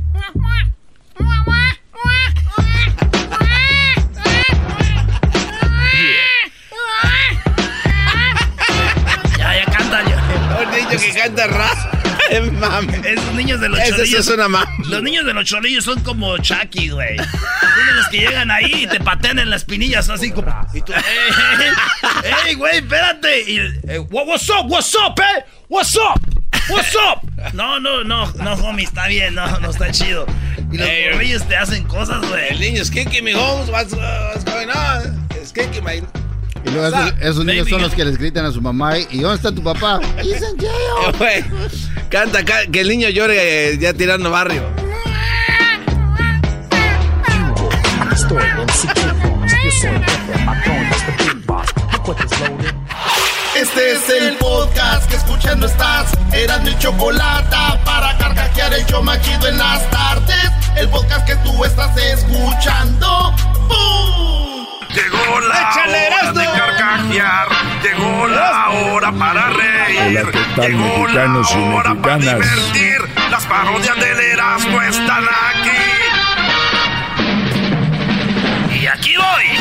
Ya, ya cantan. Ya. Un niño que canta Esos niños de los Ese sí cholillos. es una mam. Los niños de los cholillos son como Chucky, güey. Son de los que llegan ahí y te patean en las pinillas así como. Y tú, ¡Ey, ey, güey, espérate! Y, eh, "What- what's up, what's up, eh? What's up? What's up? No, no, no, no, homie, está bien, no, no está chido. Y los Hey, morrillos te hacen cosas, El güey. niño es kicking me, Holmes. What's, uh, what's going on? Kicking my. Y luego esos, esos niños son los que les gritan a su mamá. ¿Y dónde está tu papá? He's in jail. Güey, canta, ca- que el niño llore eh, ya tirando barrio. Este es el podcast que escuchando estás. Eran mi chocolate para carcajear el yo machido en las tardes. El podcast que tú estás escuchando. ¡Bum! Llegó la Échale, hora de carcajear. Llegó la hora para reír. Hola, ¿qué tal, Llegó la mexicanos y hora para divertir. Las parodias del Erasmo están aquí. Y aquí voy. <laughs>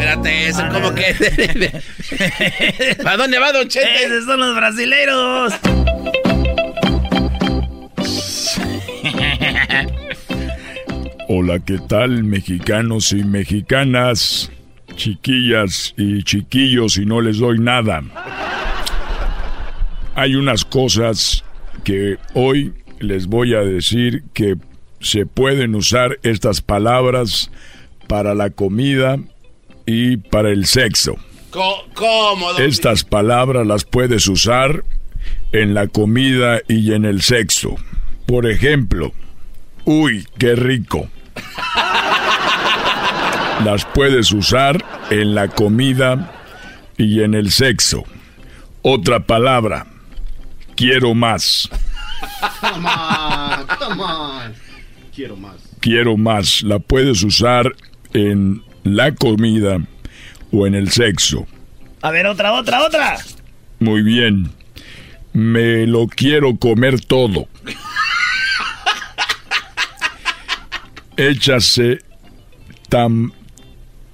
Espérate, ese como que. ¿Para <laughs> dónde va, Don Chente? Esos son los brasileros. <laughs> Hola, ¿qué tal, mexicanos y mexicanas? Chiquillas y chiquillos, y no les doy nada. Hay unas cosas que hoy les voy a decir que se pueden usar estas palabras para la comida y para el sexo. ¿Cómo? Estas palabras las puedes usar en la comida y en el sexo. Por ejemplo, uy, qué rico. Las puedes usar en la comida y en el sexo. Otra palabra, quiero más. Come on, come on. Quiero más. Quiero más. La puedes usar en la comida o en el sexo. A ver, otra, otra, otra. Muy bien. Me lo quiero comer todo. Échase tan,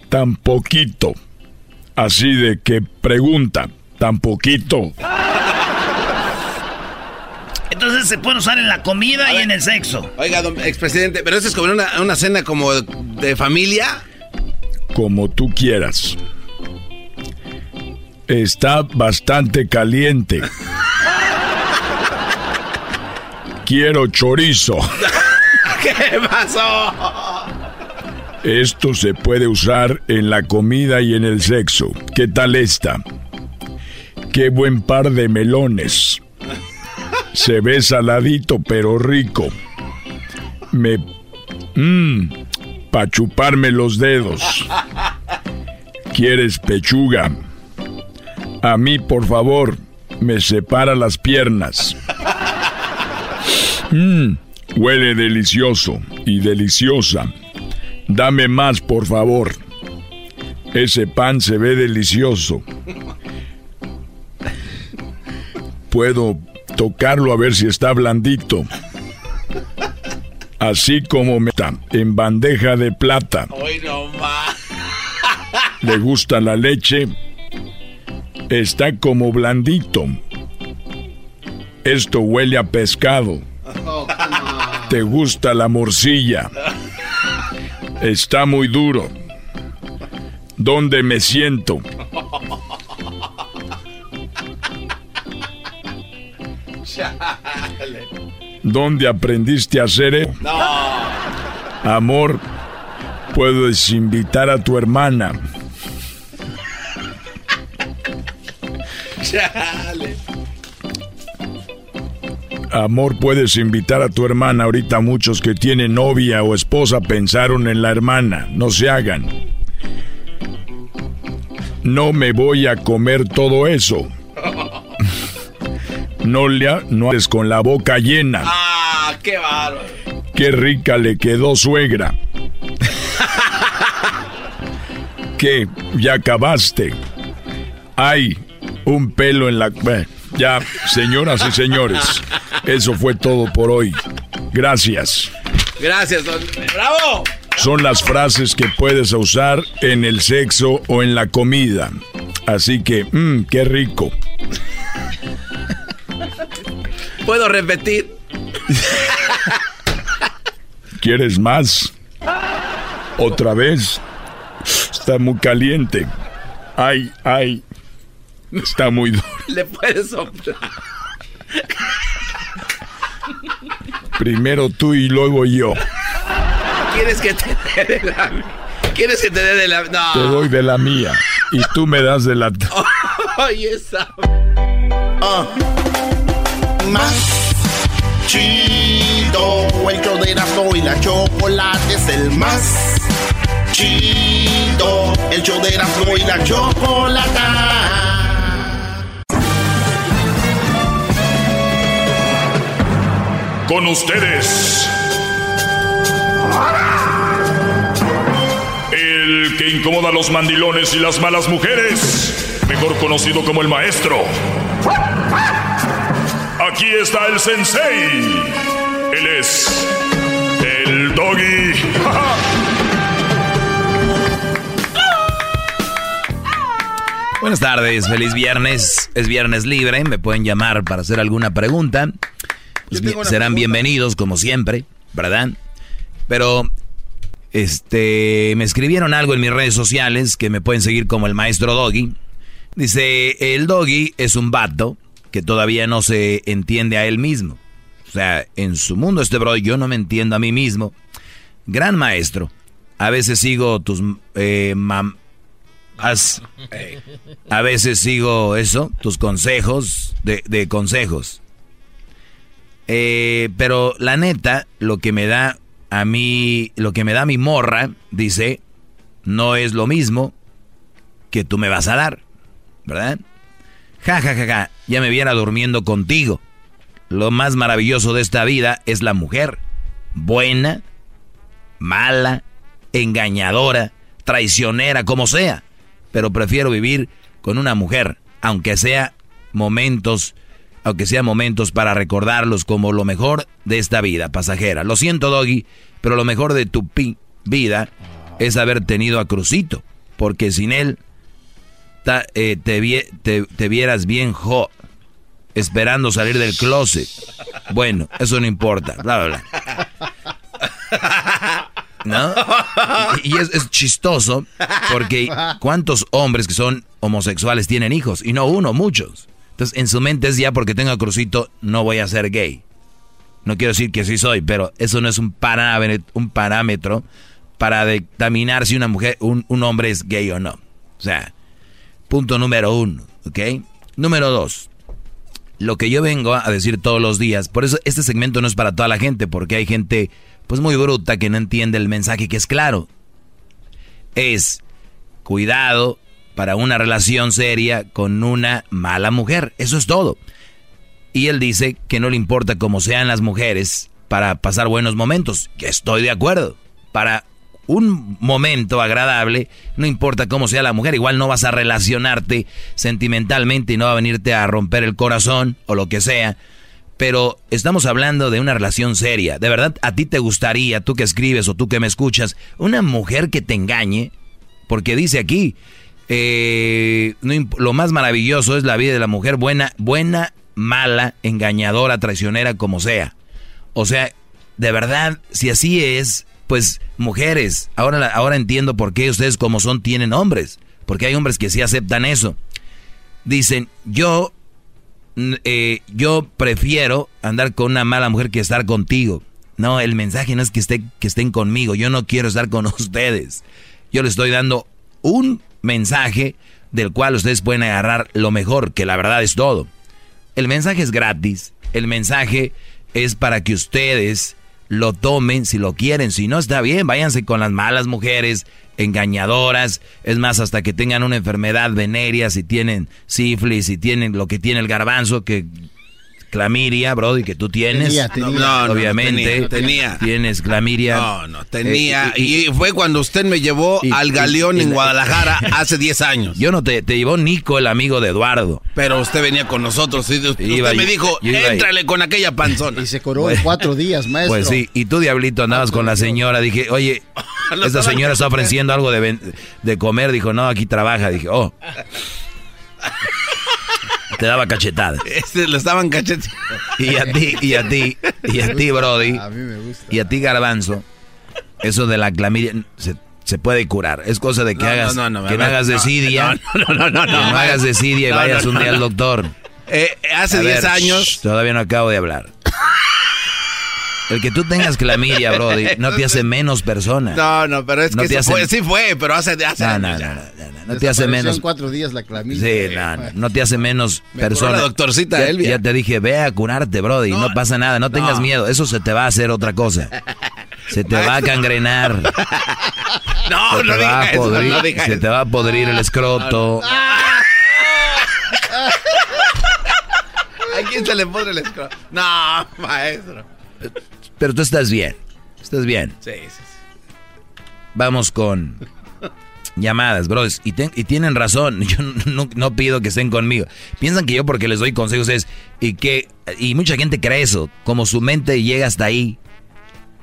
tan poquito. Así de que pregunta, tan poquito. Entonces se puede usar en la comida y en el sexo. Oiga, don expresidente, pero eso es como una, una cena como de familia. Como tú quieras. Está bastante caliente. <laughs> Quiero chorizo. <laughs> ¿Qué pasó? Esto se puede usar en la comida y en el sexo. ¿Qué tal esta? Qué buen par de melones. Se ve saladito pero rico. Me... Mmm, pa' chuparme los dedos. ¿Quieres pechuga? A mí, por favor, me separa las piernas. Mmm, huele delicioso y deliciosa. Dame más, por favor. Ese pan se ve delicioso. Puedo tocarlo a ver si está blandito. Así como me está en bandeja de plata. Hoy no más. ¿Le gusta la leche? Está como blandito. Esto huele a pescado. ¿Te gusta la morcilla? Está muy duro. ¿Dónde me siento? Chale. ¿Dónde aprendiste a hacer eso? No. Amor, puedes invitar a tu hermana. Amor, puedes invitar a tu hermana. Ahorita muchos que tienen novia o esposa pensaron en la hermana. No se hagan. No me voy a comer todo eso. <laughs> No le ha- no haces con la boca llena. Ah, qué bárbaro. Qué rica le quedó suegra. <laughs> ¿Qué? ¿Ya acabaste? Hay un pelo en la... Bueno, Ya, señoras y señores, eso fue todo por hoy. Gracias. Gracias, don. ¡Bravo! Son las frases que puedes usar en el sexo o en la comida. Así que, mmm, qué rico. ¿Puedo repetir? ¿Quieres más? ¿Otra vez? Está muy caliente. Ay, ay. Está muy duro. Le puedes soplar. Primero tú y luego yo. ¿Quieres que te dé de la... ¿Quieres que te dé de la... No. Te doy de la mía. Y tú me das de la... Oye, esa... Ah. Más chido, el show de Erasmo y la chocolate es el más chido, el show de Erasmo y la chocolata. Con ustedes. El que incomoda a los mandilones y las malas mujeres. Mejor conocido como el maestro. Aquí está el sensei. Él es el doggy. <laughs> Buenas tardes, feliz viernes. Es viernes libre, me pueden llamar para hacer alguna pregunta. Pues bien- serán bienvenidos como siempre, ¿verdad? Pero este me escribieron algo en mis redes sociales que me pueden seguir como el maestro Doggy. Dice, el Doggy es un vato que todavía no se entiende a él mismo. O sea, en su mundo este bro, yo no me entiendo a mí mismo. Gran maestro. A veces sigo tus eh, mam- as- a veces sigo eso, tus consejos de, de consejos. Eh, pero la neta, lo que me da a mí, lo que me da mi morra, dice, no es lo mismo que tú me vas a dar, ¿verdad? Ja, ja, ja, ja, ya me viera durmiendo contigo. Lo más maravilloso de esta vida es la mujer. Buena, mala, engañadora, traicionera, como sea. Pero prefiero vivir con una mujer, aunque sea momentos, aunque sea momentos para recordarlos como lo mejor de esta vida pasajera. Lo siento, Doggy, pero lo mejor de tu pi- vida es haber tenido a Crucito, porque sin él eh, te, vie- te- te vieras bien jo, esperando salir del closet. Bueno, eso no importa, bla, bla, bla. ¿No? Y es chistoso porque ¿cuántos hombres que son homosexuales tienen hijos? Y no uno, muchos. Entonces en su mente es ya porque tengo Crucito no voy a ser gay. No quiero decir que sí soy, pero eso no es un parámetro, para dictaminar si una mujer, un, un hombre es gay o no. O sea, punto número uno, ¿ok? Número dos, lo que yo vengo a decir todos los días, por eso este segmento no es para toda la gente, porque hay gente pues muy bruta que no entiende el mensaje que es claro. Es cuidado para una relación seria con una mala mujer, eso es todo. Y él dice que no le importa cómo sean las mujeres para pasar buenos momentos, que estoy de acuerdo. Para un momento agradable, no importa cómo sea la mujer, igual no vas a relacionarte sentimentalmente y no va a venirte a romper el corazón o lo que sea. Pero estamos hablando de una relación seria. ¿De verdad a ti te gustaría, tú que escribes o tú que me escuchas, una mujer que te engañe? Porque dice aquí, eh, no lo más maravilloso es la vida de la mujer buena, buena, mala, engañadora, traicionera, como sea. O sea, de verdad, si así es, pues mujeres, ahora, ahora entiendo por qué ustedes como son tienen hombres. Porque hay hombres que sí aceptan eso. Dicen, yo, eh, yo prefiero andar con una mala mujer que estar contigo. No, el mensaje no es que, esté, que estén conmigo, yo no quiero estar con <laughs> ustedes. Yo les estoy dando un mensaje del cual ustedes pueden agarrar lo mejor, que la verdad es todo. El mensaje es gratis, el mensaje es para que ustedes lo tomen si lo quieren, si no está bien, váyanse con las malas mujeres, engañadoras, es más, hasta que tengan una enfermedad venérea, si tienen sífilis, si tienen lo que tiene el garbanzo, que clamiria, Brody, que tú tienes. Tenía, tenía. No, no, no, obviamente. tenía, tenía. Tienes clamiria. No, no, tenía. Eh, y, fue cuando usted me llevó y- al Galeón y- en y- Guadalajara <laughs> hace 10 años. Yo no te, te llevó Nico, el amigo de Eduardo. Pero usted venía con nosotros. y usted Iba me dijo, ahí. éntrale con aquella panzona. <laughs> Y se curó en cuatro días, maestro. Pues sí, y tú, Diablito, andabas con la señora. Dije, oye, <laughs> esta señora está ofreciendo algo de, ven- de comer. Dijo, no, aquí trabaja. Dije, oh. Te daba cachetada. <laughs> Este, lo estaban cacheteando. Y a ti, y a ti, y a ti, Brody. A mí me gusta. Y a ti, Garbanzo. Eso de la clamidia se, se puede curar. Es cosa de que No, hagas, no, no, que no hagas desidia. no, no, no, no, que no. hagas desidia y vayas un día al doctor. Eh, hace A 10 ver, años. shh, todavía no acabo de hablar. El que tú tengas clamidia, Brody, no te hace menos persona. No, no, pero es No que te sí hace- fue, sí fue, pero hace, hace No, años no, ya. no, no, no, no te hace menos. en cuatro días la clamidia. Sí, no, no, no te hace menos Me persona. la doctorcita ya, Elvia. ya te dije, ve a curarte, Brody, no, pasa nada, no, tengas miedo, eso se te va a hacer otra cosa. Se te va a cangrenar. <laughs> No, se no te va diga a eso, podrir, no diga se eso. te va a podrir el escroto. <laughs> ¿A quién se le pone el escroto? No, maestro. Pero tú estás bien. Estás bien. Sí, sí, sí. Vamos con llamadas, bros. Y, ten- y tienen razón. <laughs> Yo no, no pido que estén conmigo. Piensan que yo porque les doy consejos es... Y que y mucha gente cree eso. Como su mente llega hasta ahí.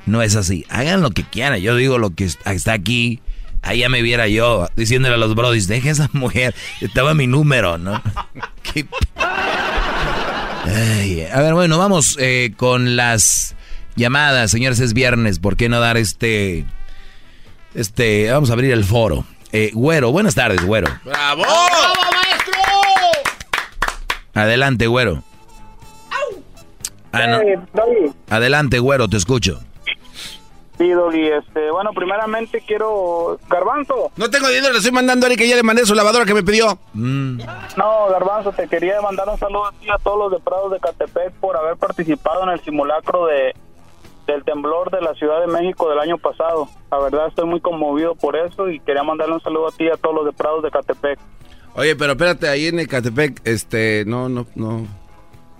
No es así. Hagan lo que quieran. Yo digo lo que está aquí. Ahí ya me viera yo diciéndole a los brodis, deje esa mujer. Estaba mi número, ¿no? <laughs> Ay, a ver, bueno, vamos eh, con las llamadas, señores, es viernes, ¿por qué no dar este, este, vamos a abrir el foro. Eh, güero, buenas tardes, güero. ¡Bravo! maestro! Adelante, güero. Ah, no. Adelante, güero, te escucho. Sí, Doggy, este, bueno, primeramente quiero... Garbanzo. No tengo dinero, le estoy mandando a que ya le mandé su lavadora que me pidió. No, Garbanzo, te quería mandar un saludo a ti a todos los de Prados de Catepec por haber participado en el simulacro de del temblor de la Ciudad de México del año pasado. La verdad estoy muy conmovido por eso y quería mandarle un saludo a ti y a todos los de Prados de Catepec. Oye, pero espérate, ahí en Ecatepec, este, no, no, no,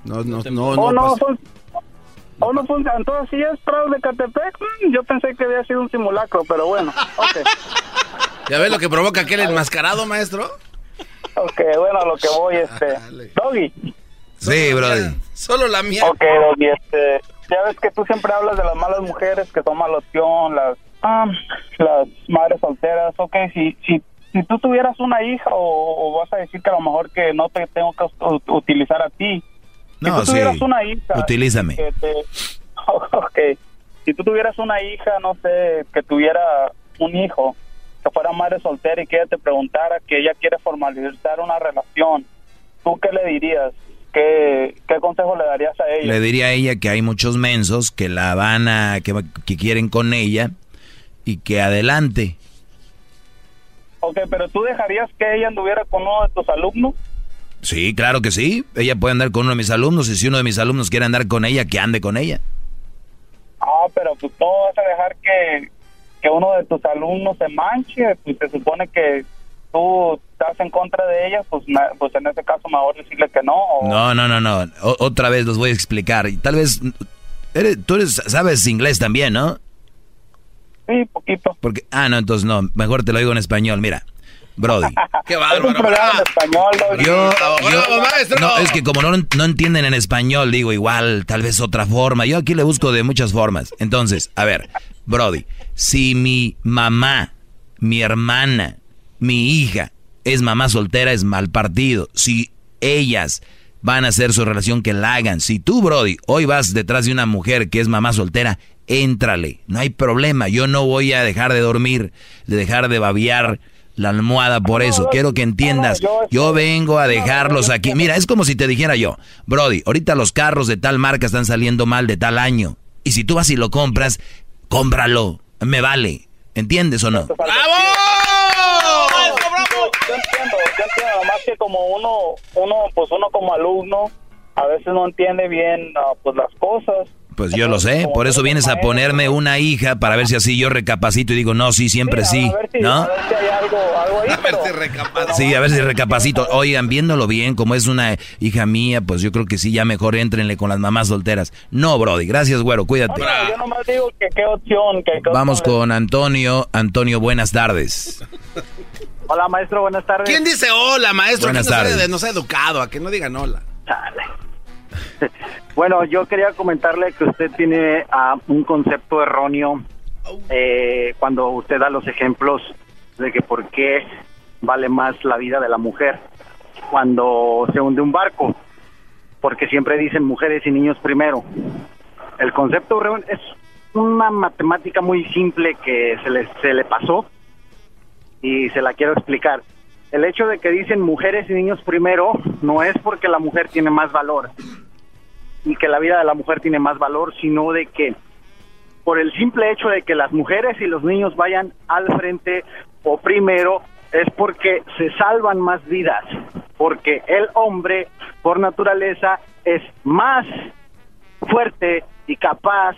no, no, no, oh, no, fue- oh, no funciona. Entonces, si es Prados de Catepec, Mm, yo pensé que había sido un simulacro, pero bueno, <laughs> ok. ¿Ya ves lo que provoca aquel enmascarado, maestro? Ok, bueno, a lo que voy, este... <laughs> Doggy. Sí, brody. Solo la mía. Ok, Doggy, este... Ya ves que tú siempre hablas de las malas mujeres que toman la opción, las, ah, las madres solteras. Ok, si, si, si tú tuvieras una hija o, o vas a decir que a lo mejor que no te tengo que utilizar a ti. Si No, tú tuvieras sí. una hija... Utilízame. que te- <laughs> ok, si tú tuvieras una hija, no sé, que tuviera un hijo, que fuera madre soltera y que ella te preguntara que ella quiere formalizar una relación, ¿tú qué le dirías? ¿Qué, qué consejo le darías a ella? Le diría a ella que hay muchos mensos que la van a, que, que quieren con ella y que adelante. Ok, pero ¿tú dejarías que ella anduviera con uno de tus alumnos? Sí, claro que sí. Ella puede andar con uno de mis alumnos y si uno de mis alumnos quiere andar con ella, que ande con ella. Ah, pero pues no vas a dejar que, que uno de tus alumnos se manche, pues se supone que tú estás en contra de ella, pues, pues en ese caso mejor decirle que no. o- No, no, no, no. O- otra vez los voy a explicar. Y tal vez eres- tú eres, sabes inglés también, ¿no? Sí, poquito. Porque ah, no, entonces no, mejor te lo digo en español. Mira, Brody. <laughs> Qué Es un programa en español, Doggy. Yo, yo- Bravo, maestro. no, es que como no, no entienden en español, digo igual, tal vez otra forma. Yo aquí le busco de muchas formas. Entonces, a ver, Brody, si mi mamá, mi hermana, mi hija es mamá soltera, es mal partido. Si ellas van a hacer su relación, que la hagan. Si tú, Brody, hoy vas detrás de una mujer que es mamá soltera, éntrale. No hay problema. Yo no voy a dejar de dormir, de dejar de babiar la almohada por eso. Quiero que entiendas. Yo vengo a dejarlos aquí. Mira, es como si te dijera yo, Brody, ahorita los carros de tal marca están saliendo mal de tal año. Y si tú vas y lo compras, cómpralo. Me vale. ¿Entiendes o no? Yo entiendo, yo entiendo, nomás que como uno, uno, pues uno como alumno, a veces no entiende bien ah, pues las cosas. Pues yo lo sé, por eso vienes a ponerme una hija para ver si así yo recapacito y digo, no, sí, siempre sí, A ver si, ¿no? a ver si hay algo, algo ahí, pero... Sí, a ver si recapacito. Oigan, viéndolo bien, como es una hija mía, pues yo creo que sí, ya mejor entrenle con las mamás solteras. No, Brody, gracias, güero, cuídate. Yo nomás digo que qué opción, que qué Vamos opción. con Antonio. Antonio, buenas tardes. <laughs> Hola, maestro, buenas tardes. ¿Quién dice hola, maestro? Buenas tardes. Se, no se ha educado, a que no digan hola. <laughs> Bueno, yo quería comentarle que usted tiene ah, un concepto erróneo eh, cuando usted da los ejemplos de que por qué vale más la vida de la mujer cuando se hunde un barco, porque siempre dicen mujeres y niños primero. El concepto es una matemática muy simple que se le, se le pasó y se la quiero explicar. El hecho de que dicen mujeres y niños primero no es porque la mujer tiene más valor y que la vida de la mujer tiene más valor, sino de que por el simple hecho de que las mujeres y los niños vayan al frente o primero es porque se salvan más vidas, porque el hombre por naturaleza es más fuerte y capaz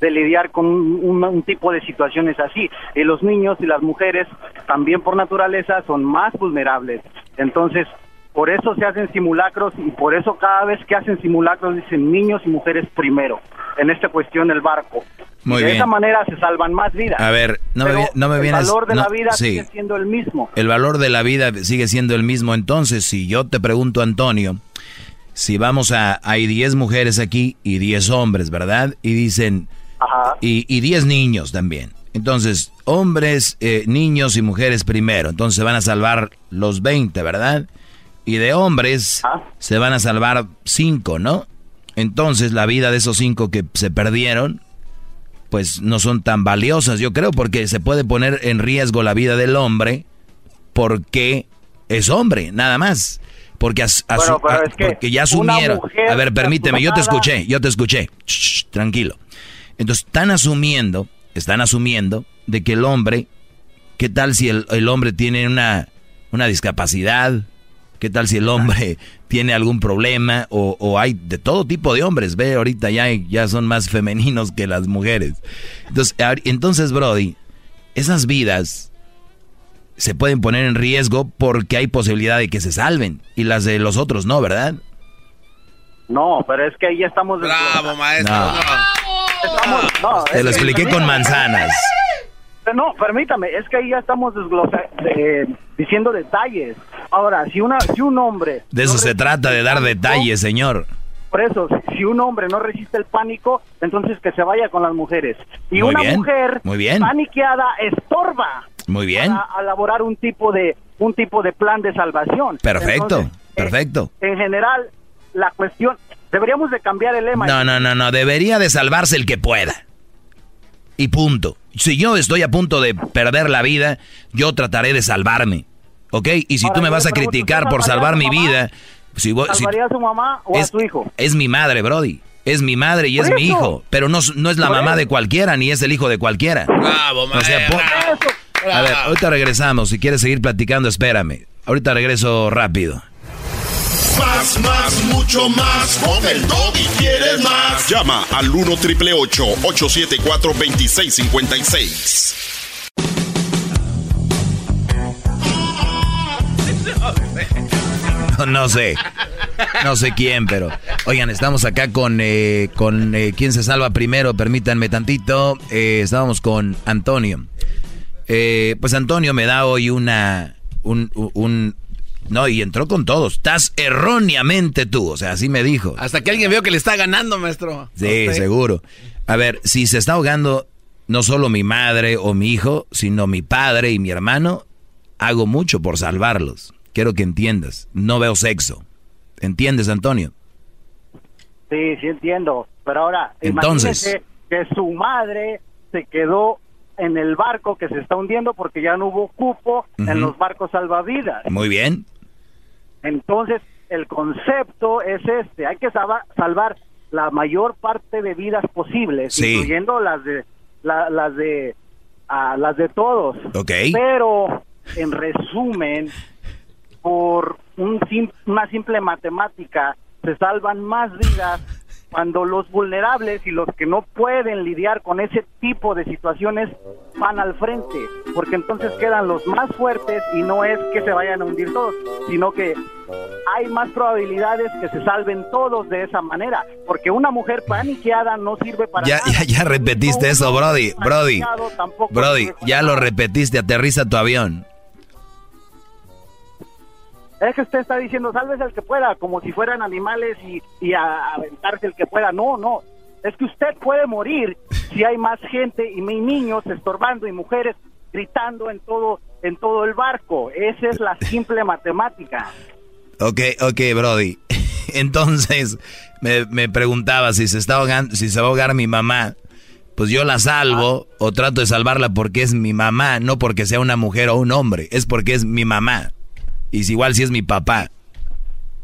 de lidiar con un, un- un tipo de situaciones así. Y los niños y las mujeres también por naturaleza son más vulnerables. Entonces, por eso se hacen simulacros y por eso cada vez que hacen simulacros dicen niños y mujeres primero. En esta cuestión el barco. Muy de bien. esa manera se salvan más vidas. A ver, no me, Pero no me vienes... El valor de no, la vida sí. sigue siendo el mismo. El valor de la vida sigue siendo el mismo. Entonces, si yo te pregunto, Antonio, si vamos a... Hay 10 mujeres aquí y 10 hombres, ¿verdad? Y dicen... Ajá. Y, y 10 niños también. Entonces, hombres, eh, niños y mujeres primero. Entonces se van a salvar los 20, ¿verdad? Y de hombres se van a salvar 5, ¿no? Entonces la vida de esos 5 que se perdieron, pues no son tan valiosas, yo creo, porque se puede poner en riesgo la vida del hombre porque es hombre, nada más. Porque, as- Bueno, a- es que porque ya asumieron. A ver, permíteme, yo te escuché, yo te escuché. Shh, tranquilo. Entonces, están asumiendo, están asumiendo de que el hombre, ¿qué tal si el, el hombre tiene una, una discapacidad? ¿Qué tal si el hombre tiene algún problema? O, o hay de todo tipo de hombres, ve, ahorita ya, hay- ya son más femeninos que las mujeres. Entonces, entonces, Brody, esas vidas se pueden poner en riesgo porque hay posibilidad de que se salven y las de los otros no, ¿verdad? No, pero es que ahí ya estamos... Bravo, maestro. No. Estamos- no, Te lo que- expliqué con manzanas. No, permítame, es que ahí ya estamos de- diciendo detalles. Ahora, si una si un hombre... De eso no se trata, de dar detalles, señor. Por eso, si- un hombre no resiste el pánico, entonces que se vaya con las mujeres. Y Muy una bien, mujer muy bien. paniqueada estorba Muy bien. a elaborar un tipo de un tipo de plan de salvación. Perfecto, Entonces, perfecto. en general, la cuestión deberíamos de cambiar el lema. No, no, no, no, debería de salvarse el que pueda. Y punto. Si yo estoy a punto de perder la vida, yo trataré de salvarme. ¿Ok? Y si Ahora, tú me vas a criticar ¿usted por salvaría salvar a mi vida, si, voy- si- ¿Salvaría a su mamá o a es, su hijo? es mi madre, Brody. Es mi madre y es mi hijo. Pero no, no es la mamá eso. de cualquiera, ni es el hijo de cualquiera. Bravo, O sea, a ver, ahorita regresamos. Si quieres seguir platicando, espérame. Ahorita regreso rápido. Más, más, mucho más. Con el y quieres más. Llama al 1 triple 874 2656. No, sé. No sé quién, pero. Oigan, estamos acá con. eh, con eh, ¿Quién se salva primero? Permítanme tantito. Eh, estábamos con Antonio. Eh, pues Antonio me da hoy una. Un, un- No, y entró con todos. Estás erróneamente tú. O sea, así me dijo. Hasta que alguien veo que le está ganando, maestro. Sí, seguro. A ver, si se está ahogando no solo mi madre o mi hijo, sino mi padre y mi hermano, hago mucho por salvarlos. Quiero que entiendas. No veo sexo. ¿Entiendes, Antonio? Sí, sí entiendo. Pero ahora, Entonces. imagínese que su madre se quedó en el barco que se está hundiendo porque ya no hubo cupo en los barcos salvavidas. Muy bien. Entonces, el concepto es este, hay que salvar la mayor parte de vidas posibles, Sí. incluyendo las de la- las de ah, las de todos. Pero en resumen, por un sim- una simple matemática se salvan más vidas cuando los vulnerables y los que no pueden lidiar con ese tipo de situaciones van al frente, porque entonces quedan los más fuertes y no es que se vayan a hundir todos, sino que hay más probabilidades que se salven todos de esa manera, porque una mujer paniqueada no sirve para Ya, nada. ya, <laughs> ya repetiste eso, Brody. Brody. Brody, ya lo repetiste. Aterriza tu avión. Es que usted está diciendo, salves el que pueda, como si fueran animales y, y a- aventarse el que pueda. No, no. Es que usted puede morir si hay más gente y mi niños estorbando y mujeres gritando en todo en todo el barco. Esa es la simple matemática. Ok, ok, Brody. <laughs> Entonces, me, me preguntaba si se está ahogando, si se va a ahogar mi mamá. Pues yo la salvo o trato de salvarla porque es mi mamá, no porque sea una mujer o un hombre, es porque es mi mamá. Y si igual si es mi papá.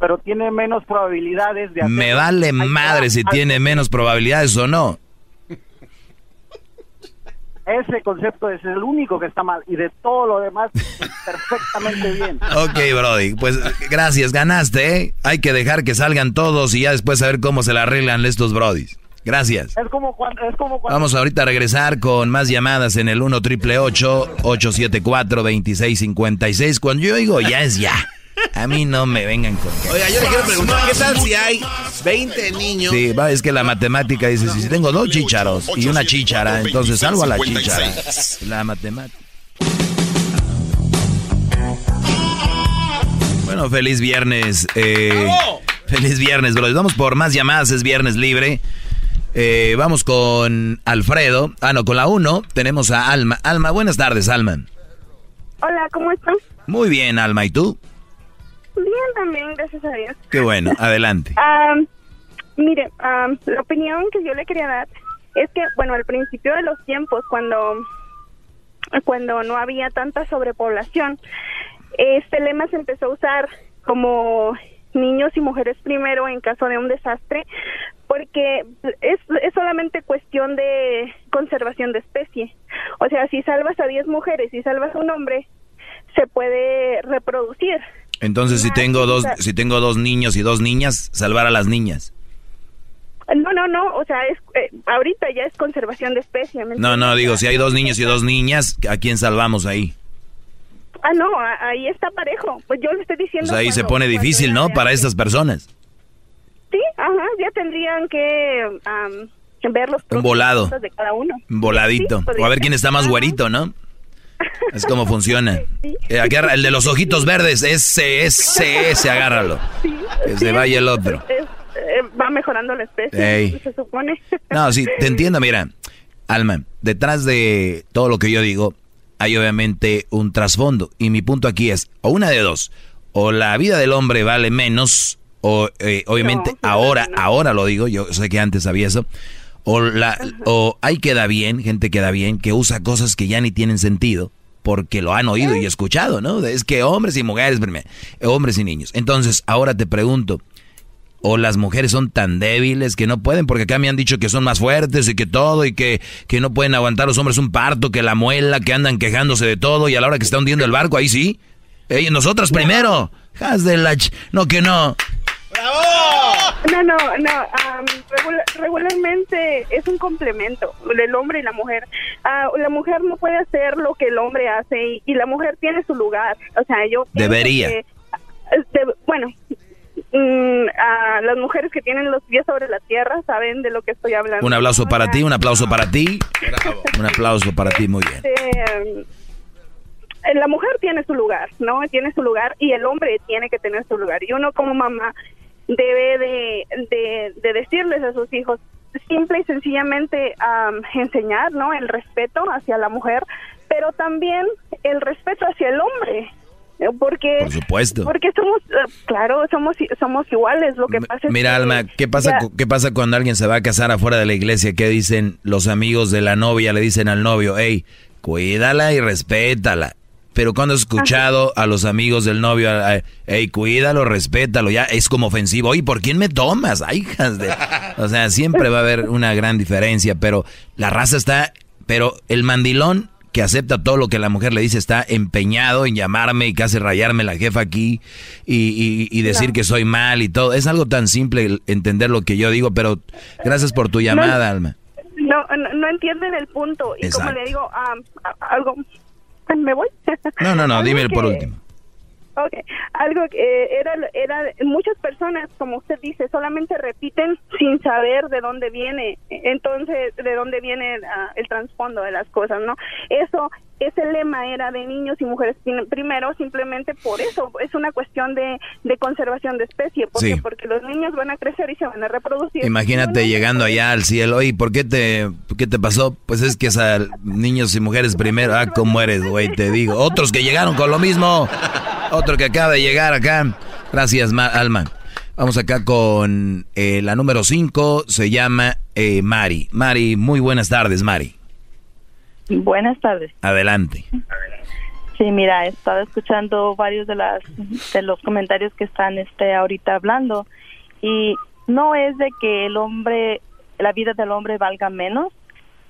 Pero tiene menos probabilidades de hacer... Me vale madre si tiene menos probabilidades o no. Ese concepto es el único que está mal y de todo lo demás <laughs> perfectamente bien. Ok, Brody, pues gracias, ganaste, ¿eh? Hay que dejar que salgan todos y ya después a ver cómo se la arreglan estos Brodis. Gracias. Es como cuando... Es como cuando Vamos ahorita a regresar con más llamadas en el 1 triple 874 2656. Cuando yo digo ya es ya. A mí no me vengan con que. Oiga, yo le quiero preguntar, ¿qué tal si hay 20 niños? Sí, va, es que la matemática dice, si tengo dos chícharos y una chíchara, entonces salgo a la chíchara. La matemática. Bueno, feliz viernes. eh, feliz viernes, bro. Vamos por más llamadas, es viernes libre. Eh, vamos con Alfredo. Ah, no, con la 1 tenemos a Alma. Alma, buenas tardes, Alma. Hola, ¿cómo estás? Muy bien, Alma. ¿Y tú? Bien, también, gracias a Dios. Qué bueno, <laughs> adelante. Mire, la opinión que yo le quería dar es que, bueno, al principio de los tiempos, cuando, cuando no había tanta sobrepoblación, este lema se empezó a usar como niños y mujeres primero en caso de un desastre, porque es, es solamente cuestión de conservación de especie. O sea, si salvas a 10 mujeres y salvas a un hombre, se puede reproducir. Entonces, si tengo dos, si tengo dos niños y dos niñas, salvar a las niñas. No, no, no, o sea, es, eh, ahorita ya es conservación de especie. ¿me No, no, digo, si hay dos niños y dos niñas, ¿a quién salvamos ahí? Ah, no, ahí está parejo. Pues yo le estoy diciendo. Pues ahí se cuando- pone difícil, ¿no? Para estas personas. Sí, ajá, ya tendrían que am, ver los Un volado. de cada uno. Un voladito. Sí, podría O a ver quién está más güerito, ¿no? Es como funciona. <laughs> Eh, agarra- el de los ojitos verdes, ese, ese, ese, agárralo. Que se vaya el otro. Eh, va mejorando la especie, Ey. se supone. No, sí, te <laughs> entiendo, mira. Alma, detrás de todo lo que yo digo, hay obviamente un trasfondo. Y mi punto aquí es, o una de dos, o la vida del hombre vale menos, o eh, obviamente ahora, ahora lo digo, yo sé que antes había eso, o, la, o hay queda bien, gente queda bien, que usa cosas que ya ni tienen sentido, porque lo han oído y escuchado, ¿no? Es que hombres y mujeres, primero, hombres y niños. Entonces, ahora te pregunto, o las mujeres son tan débiles que no pueden, porque acá me han dicho que son más fuertes y que todo, y que, que no pueden aguantar los hombres un parto, que la muela, que andan quejándose de todo, y a la hora que está hundiendo el barco, ahí sí. Ey, nosotras primero. Haz de la ch- No, que no. No, no, no. am, regula- regularmente es un complemento del hombre y la mujer. Ah, la mujer no puede hacer lo que el hombre hace y, y la mujer tiene su lugar. O sea, yo Debería. que, este, bueno, mm, ah, las mujeres que tienen los pies sobre la tierra saben de lo que estoy hablando. Un aplauso para ti, un aplauso para ti. Un aplauso para ti, muy bien. Este, eh, la mujer tiene su lugar, ¿no? Tiene su lugar y el hombre tiene que tener su lugar. Y uno como mamá debe de, de, de decirles a sus hijos simple y sencillamente am, enseñar, ¿no? El respeto hacia la mujer, pero también el respeto hacia el hombre. Porque, Por supuesto. porque somos, eh, claro, somos somos iguales. Lo que pasa es Mira, que Alma, ¿qué pasa, ya- ¿qué pasa cuando alguien se va a casar afuera de la iglesia? ¿Qué dicen los amigos de la novia? Le dicen al novio, hey, cuídala y respétala. Pero cuando he escuchado a los amigos del novio, hey, cuídalo, respétalo, ya es como ofensivo. Oye, ¿por quién me tomas? Ay, hijas de... O sea, siempre va a haber una gran diferencia, pero la raza está... Pero el mandilón que acepta todo lo que la mujer le dice está empeñado en llamarme y casi rayarme la jefa aquí y, y- y decir que soy mal y todo. Es algo tan simple entender lo que yo digo, pero gracias por tu llamada, Alma. no, no, no entienden el punto. Y como le digo, a- algo... ¿Me voy? No, no, no, <laughs> dime por último. Ok, algo que eh, era, era, muchas personas, como usted dice, solamente repiten sin saber de dónde viene, entonces, de dónde viene ah, el trasfondo de las cosas, ¿no? Eso, ese lema era de niños y mujeres prim- primero, simplemente por eso, es una cuestión de, de conservación de especie, porque, Sí. porque los niños van a crecer y se van a reproducir. Imagínate llegando allá al cielo. Oye, ¿por qué te, qué te pasó? Pues es que es a niños y mujeres primero. Ah, ¿cómo eres, güey? Te digo. Otros que llegaron con lo mismo. Otro que acaba de llegar acá. Gracias, Ma- Alma. Vamos acá con eh, la número 5. Se llama eh, Mari. Mari, muy buenas tardes, Mari. Buenas tardes. Adelante. Sí, mira, he estado escuchando varios de las de los comentarios que están este ahorita hablando y no es de que el hombre la vida del hombre valga menos,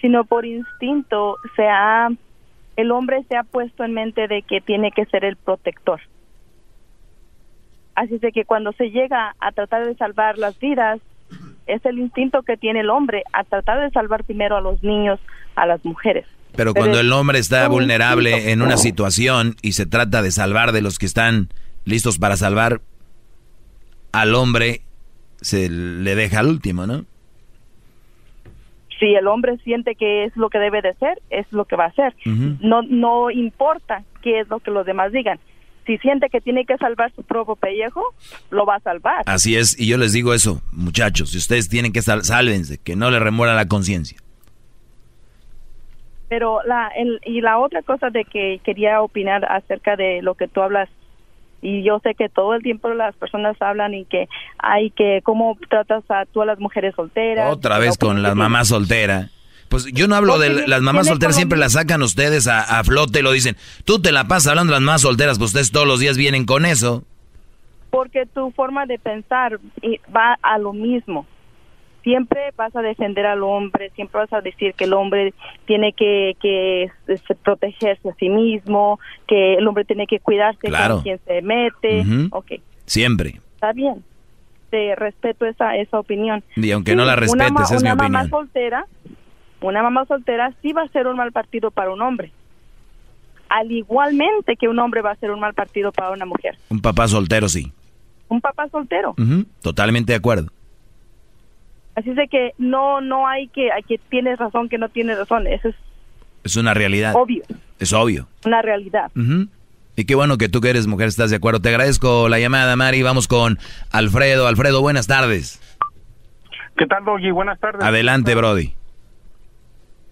sino por instinto se ha el hombre se ha puesto en mente de que tiene que ser el protector. Así es de que cuando se llega a tratar de salvar las vidas, es el instinto que tiene el hombre a tratar de salvar primero a los niños, a las mujeres. Pero Pero cuando el hombre está vulnerable instinto. en una situación y se trata de salvar de los que están listos para salvar, al hombre se le deja al último, ¿no? si el hombre siente que es lo que debe de ser, es lo que va a hacer. No no importa qué es lo que los demás digan. Si siente que tiene que salvar su propio pellejo, lo va a salvar. Así es, y yo les digo eso, muchachos, si ustedes tienen que sal sálvense, que no le remuera la conciencia. Pero la, el, y la otra cosa de que quería opinar acerca de lo que tú hablas, y yo sé que todo el tiempo las personas hablan y que hay que, ¿cómo tratas a tú a las mujeres solteras? Otra vez con las mamás solteras. Pues yo no hablo de las mamás solteras, siempre las sacan ustedes a, a, flote y lo dicen. Tú te la pasas hablando de las mamás solteras, pues ustedes todos los días vienen con eso. Porque tu forma de pensar va a lo mismo. Siempre vas a defender al hombre, siempre vas a decir que el hombre tiene que, que protegerse a sí mismo, que el hombre tiene que cuidarse claro. con quien se mete. Okay. Siempre. Está bien. Te respeto esa, esa opinión. Y aunque no la respetes, es mi una mamá opinión. soltera, una mamá soltera sí va a ser un mal partido para un hombre. Al igualmente que un hombre va a ser un mal partido para una mujer. Un papá soltero, sí. Un papá soltero. Totalmente de acuerdo. Así es de que no no hay que, hay que tienes razón, que no tienes razón. Eso es Es una realidad. obvio, Es obvio. una realidad. Y qué bueno que tú que eres mujer estás de acuerdo. Te agradezco la llamada, Mari. Vamos con Alfredo. Alfredo, buenas tardes. ¿Qué tal, Doggy? Buenas tardes. Adelante, Brody.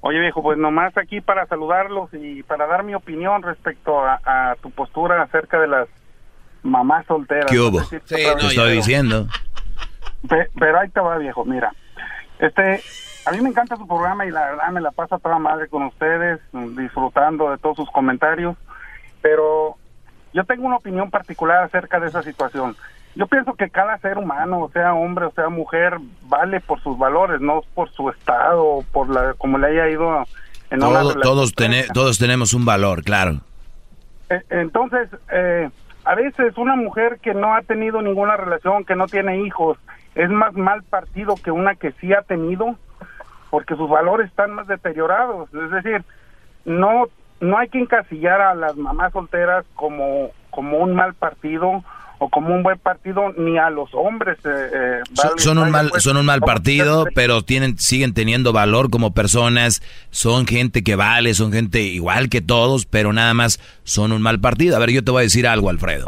Oye, viejo, pues nomás aquí para saludarlos y para dar mi opinión respecto a, a tu postura acerca de las mamás solteras. ¿Qué hubo? No si Te estoy pero- diciendo. Pe- Pero ahí te va, viejo, mira. Este, a mí me encanta su programa y la verdad me la pasa toda madre con ustedes, disfrutando de todos sus comentarios, pero yo tengo una opinión particular acerca de esa situación. Yo pienso que cada ser humano, sea hombre o sea mujer, vale por sus valores, no por su estado, por la como le haya ido en una Todo- relación. todos, tene- todos tenemos un valor, claro. Eh, Entonces, eh, a veces una mujer que no ha tenido ninguna relación, que no tiene hijos, es más mal partido que una que sí ha tenido, porque sus valores están más deteriorados. Es decir, no no hay que encasillar a las mamás solteras como como un mal partido o como un buen partido, ni a los hombres. eh, eh, Son, vale- son un mal, pues, son un mal partido, pero tienen, siguen teniendo valor como personas. Son gente que vale, son gente igual que todos, pero nada más son un mal partido. A ver, yo te voy a decir algo, Alfredo.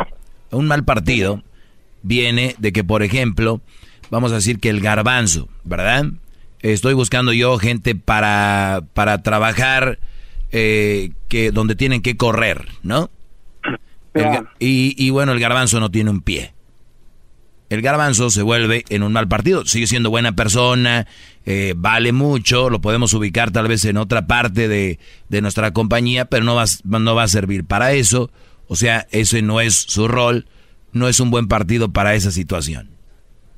Un mal partido viene de que, por ejemplo, vamos a decir que el garbanzo, ¿verdad? Estoy buscando yo gente para, para trabajar eh, que donde tienen que correr, ¿no? El y, y bueno, el garbanzo no tiene un pie. El garbanzo se vuelve en un mal partido. Sigue siendo buena persona, eh, vale mucho, lo podemos ubicar tal vez en otra parte de, de nuestra compañía, pero no va, a- no va a servir para eso. O sea, ese no es su rol, no es un buen partido para esa situación.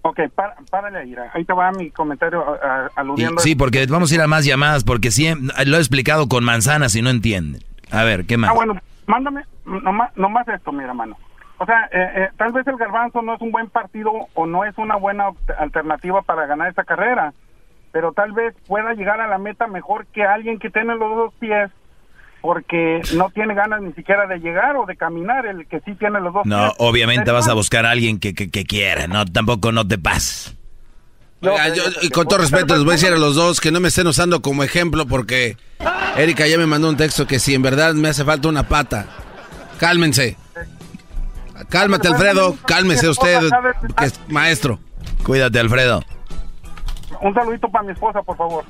Ok, para, párale ahí, ahí te va mi comentario a- a- Y- aludiendo... sí, porque vamos a ir a más llamadas, porque siempre, lo he explicado con manzanas y no entienden. A ver, ¿qué más? Ah, bueno, mándame nomás, nomás esto, mira, mano. O sea, eh, eh, tal vez el garbanzo no es un buen partido o no es una buena alternativa para ganar esa carrera, pero tal vez pueda llegar a la meta mejor que alguien que tiene los dos pies porque no tiene ganas ni siquiera de llegar o de caminar, el que sí tiene los dos No, pies. obviamente vas a buscar a alguien que, que, que quiera, no, tampoco no te pases. Oiga, yo- y con todo respeto les voy a decir a los dos que no me estén usando como ejemplo porque Erika ya me mandó un texto que si en verdad me hace falta una pata. Cálmense. Cálmate, Alfredo. Cálmese usted, que es maestro. Cuídate, Alfredo. Un saludito para mi esposa, por favor.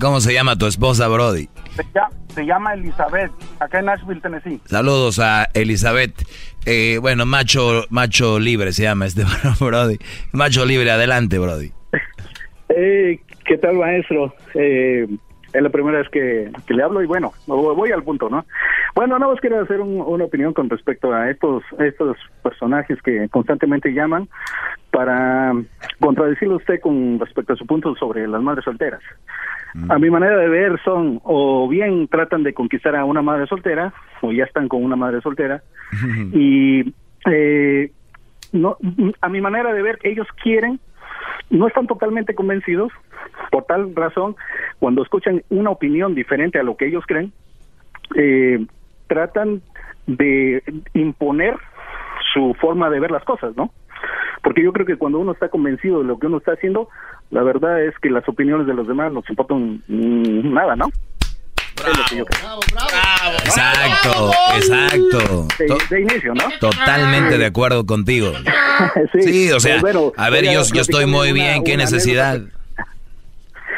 ¿Cómo se llama tu esposa, Brody? Se llama, se llama Elizabeth, acá en Nashville, Tennessee. Saludos a Elizabeth. Eh, bueno, macho, macho libre se llama este <laughs> Brody. Macho libre, adelante, Brody. Eh, ¿Qué tal, maestro? Eh, es la primera vez que, que le hablo y bueno, voy al punto, ¿no? Bueno, nada más quiero hacer un- una opinión con respecto a estos, estos personajes que constantemente llaman para contradecirle a usted con respecto a su punto sobre las madres solteras. A mi manera de ver son o bien tratan de conquistar a una madre soltera o ya están con una madre soltera <laughs> y eh, no a mi manera de ver ellos quieren no están totalmente convencidos por tal razón cuando escuchan una opinión diferente a lo que ellos creen eh, tratan de imponer su forma de ver las cosas no porque yo creo que cuando uno está convencido de lo que uno está haciendo la verdad es que las opiniones de los demás nos importan mm, nada no Es lo que yo creo. Exacto, exacto. De, de inicio, ¿no? Totalmente de acuerdo contigo. <laughs> sí, Sí, o sea, Pues bueno, a ver, yo, yo estoy muy una- bien, ¿qué una necesidad? anécdota. <laughs>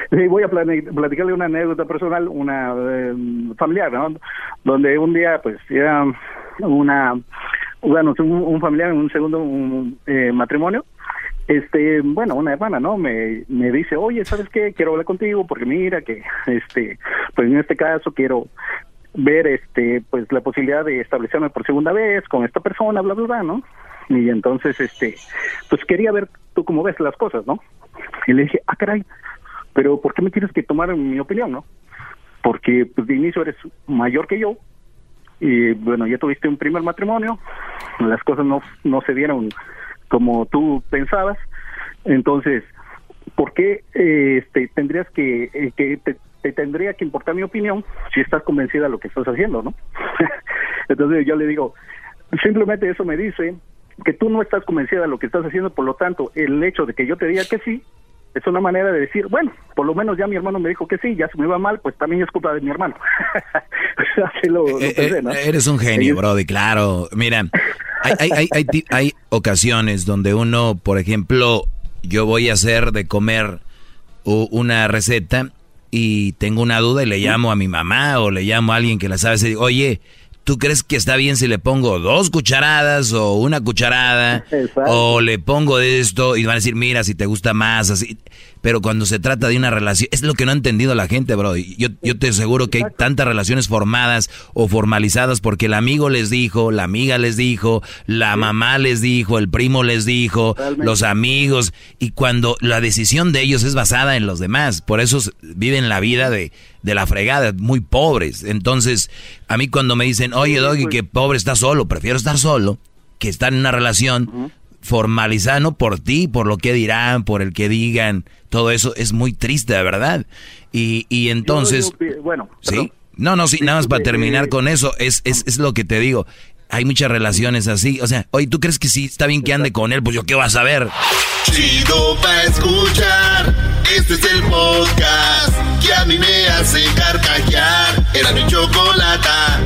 Sí, voy a platicarle una anécdota personal, una eh, familiar, ¿no? Donde un día, pues, era una, bueno, un, un familiar en un segundo un, eh, matrimonio. Este, bueno, una hermana, ¿no? Me, me dice, oye, ¿sabes qué? Quiero hablar contigo porque mira que, este, pues en este caso quiero ver, este, pues la posibilidad de establecerme por segunda vez con esta persona, bla, bla, bla, ¿no? Y entonces, este, pues quería ver tú cómo ves las cosas, ¿no? Y le dije, ah, caray, pero ¿por qué me tienes que tomar mi opinión, no? Porque pues de inicio eres mayor que yo y bueno, ya tuviste un primer matrimonio, las cosas no, no se dieron como tú pensabas, entonces, ¿por qué eh, este, tendrías que, eh, que te, te tendría que importar mi opinión si estás convencida de lo que estás haciendo, no? <laughs> entonces yo le digo, simplemente eso me dice que tú no estás convencida de lo que estás haciendo, por lo tanto, el hecho de que yo te diga que sí, es una manera de decir, bueno, por lo menos ya mi hermano me dijo que sí, ya se me va mal, pues también es culpa de mi hermano. <laughs> Así lo, lo Eh, pensé, eh, ¿no? Eres un genio, Ellos- Brody, claro. Mira, hay, hay, hay, hay, ocasiones donde uno, por ejemplo, yo voy a hacer de comer una receta y tengo una duda y le llamo a mi mamá o le llamo a alguien que la sabe y digo, oye, ¿tú crees que está bien si le pongo dos cucharadas o una cucharada <laughs> o le pongo de esto y van a decir, mira, si te gusta más, así? Pero cuando se trata de una relación, es lo que no ha entendido la gente, bro. Yo, yo te aseguro que hay tantas relaciones formadas o formalizadas porque el amigo les dijo, la amiga les dijo, la mamá les dijo, el primo les dijo, los amigos, y cuando la decisión de ellos es basada en los demás, por eso viven la vida de, de la fregada, muy pobres. Entonces, a mí cuando me dicen, oye, Doggy, que pobre está solo, prefiero estar solo que estar en una relación formalizada, no por ti, por lo que dirán, por el que digan, todo eso es muy triste, de verdad. Y, y entonces, Yo- yo- bueno, sí, no, no, sí, nada más para terminar con eso, es, es, es lo que te digo. Hay muchas relaciones así, o sea, oye, ¿tú crees que sí está bien que ande con él? Pues yo qué vas a ver. Chido pa' escuchar. Este es el podcast que a mí me hace carcajear. Era mi chocolata.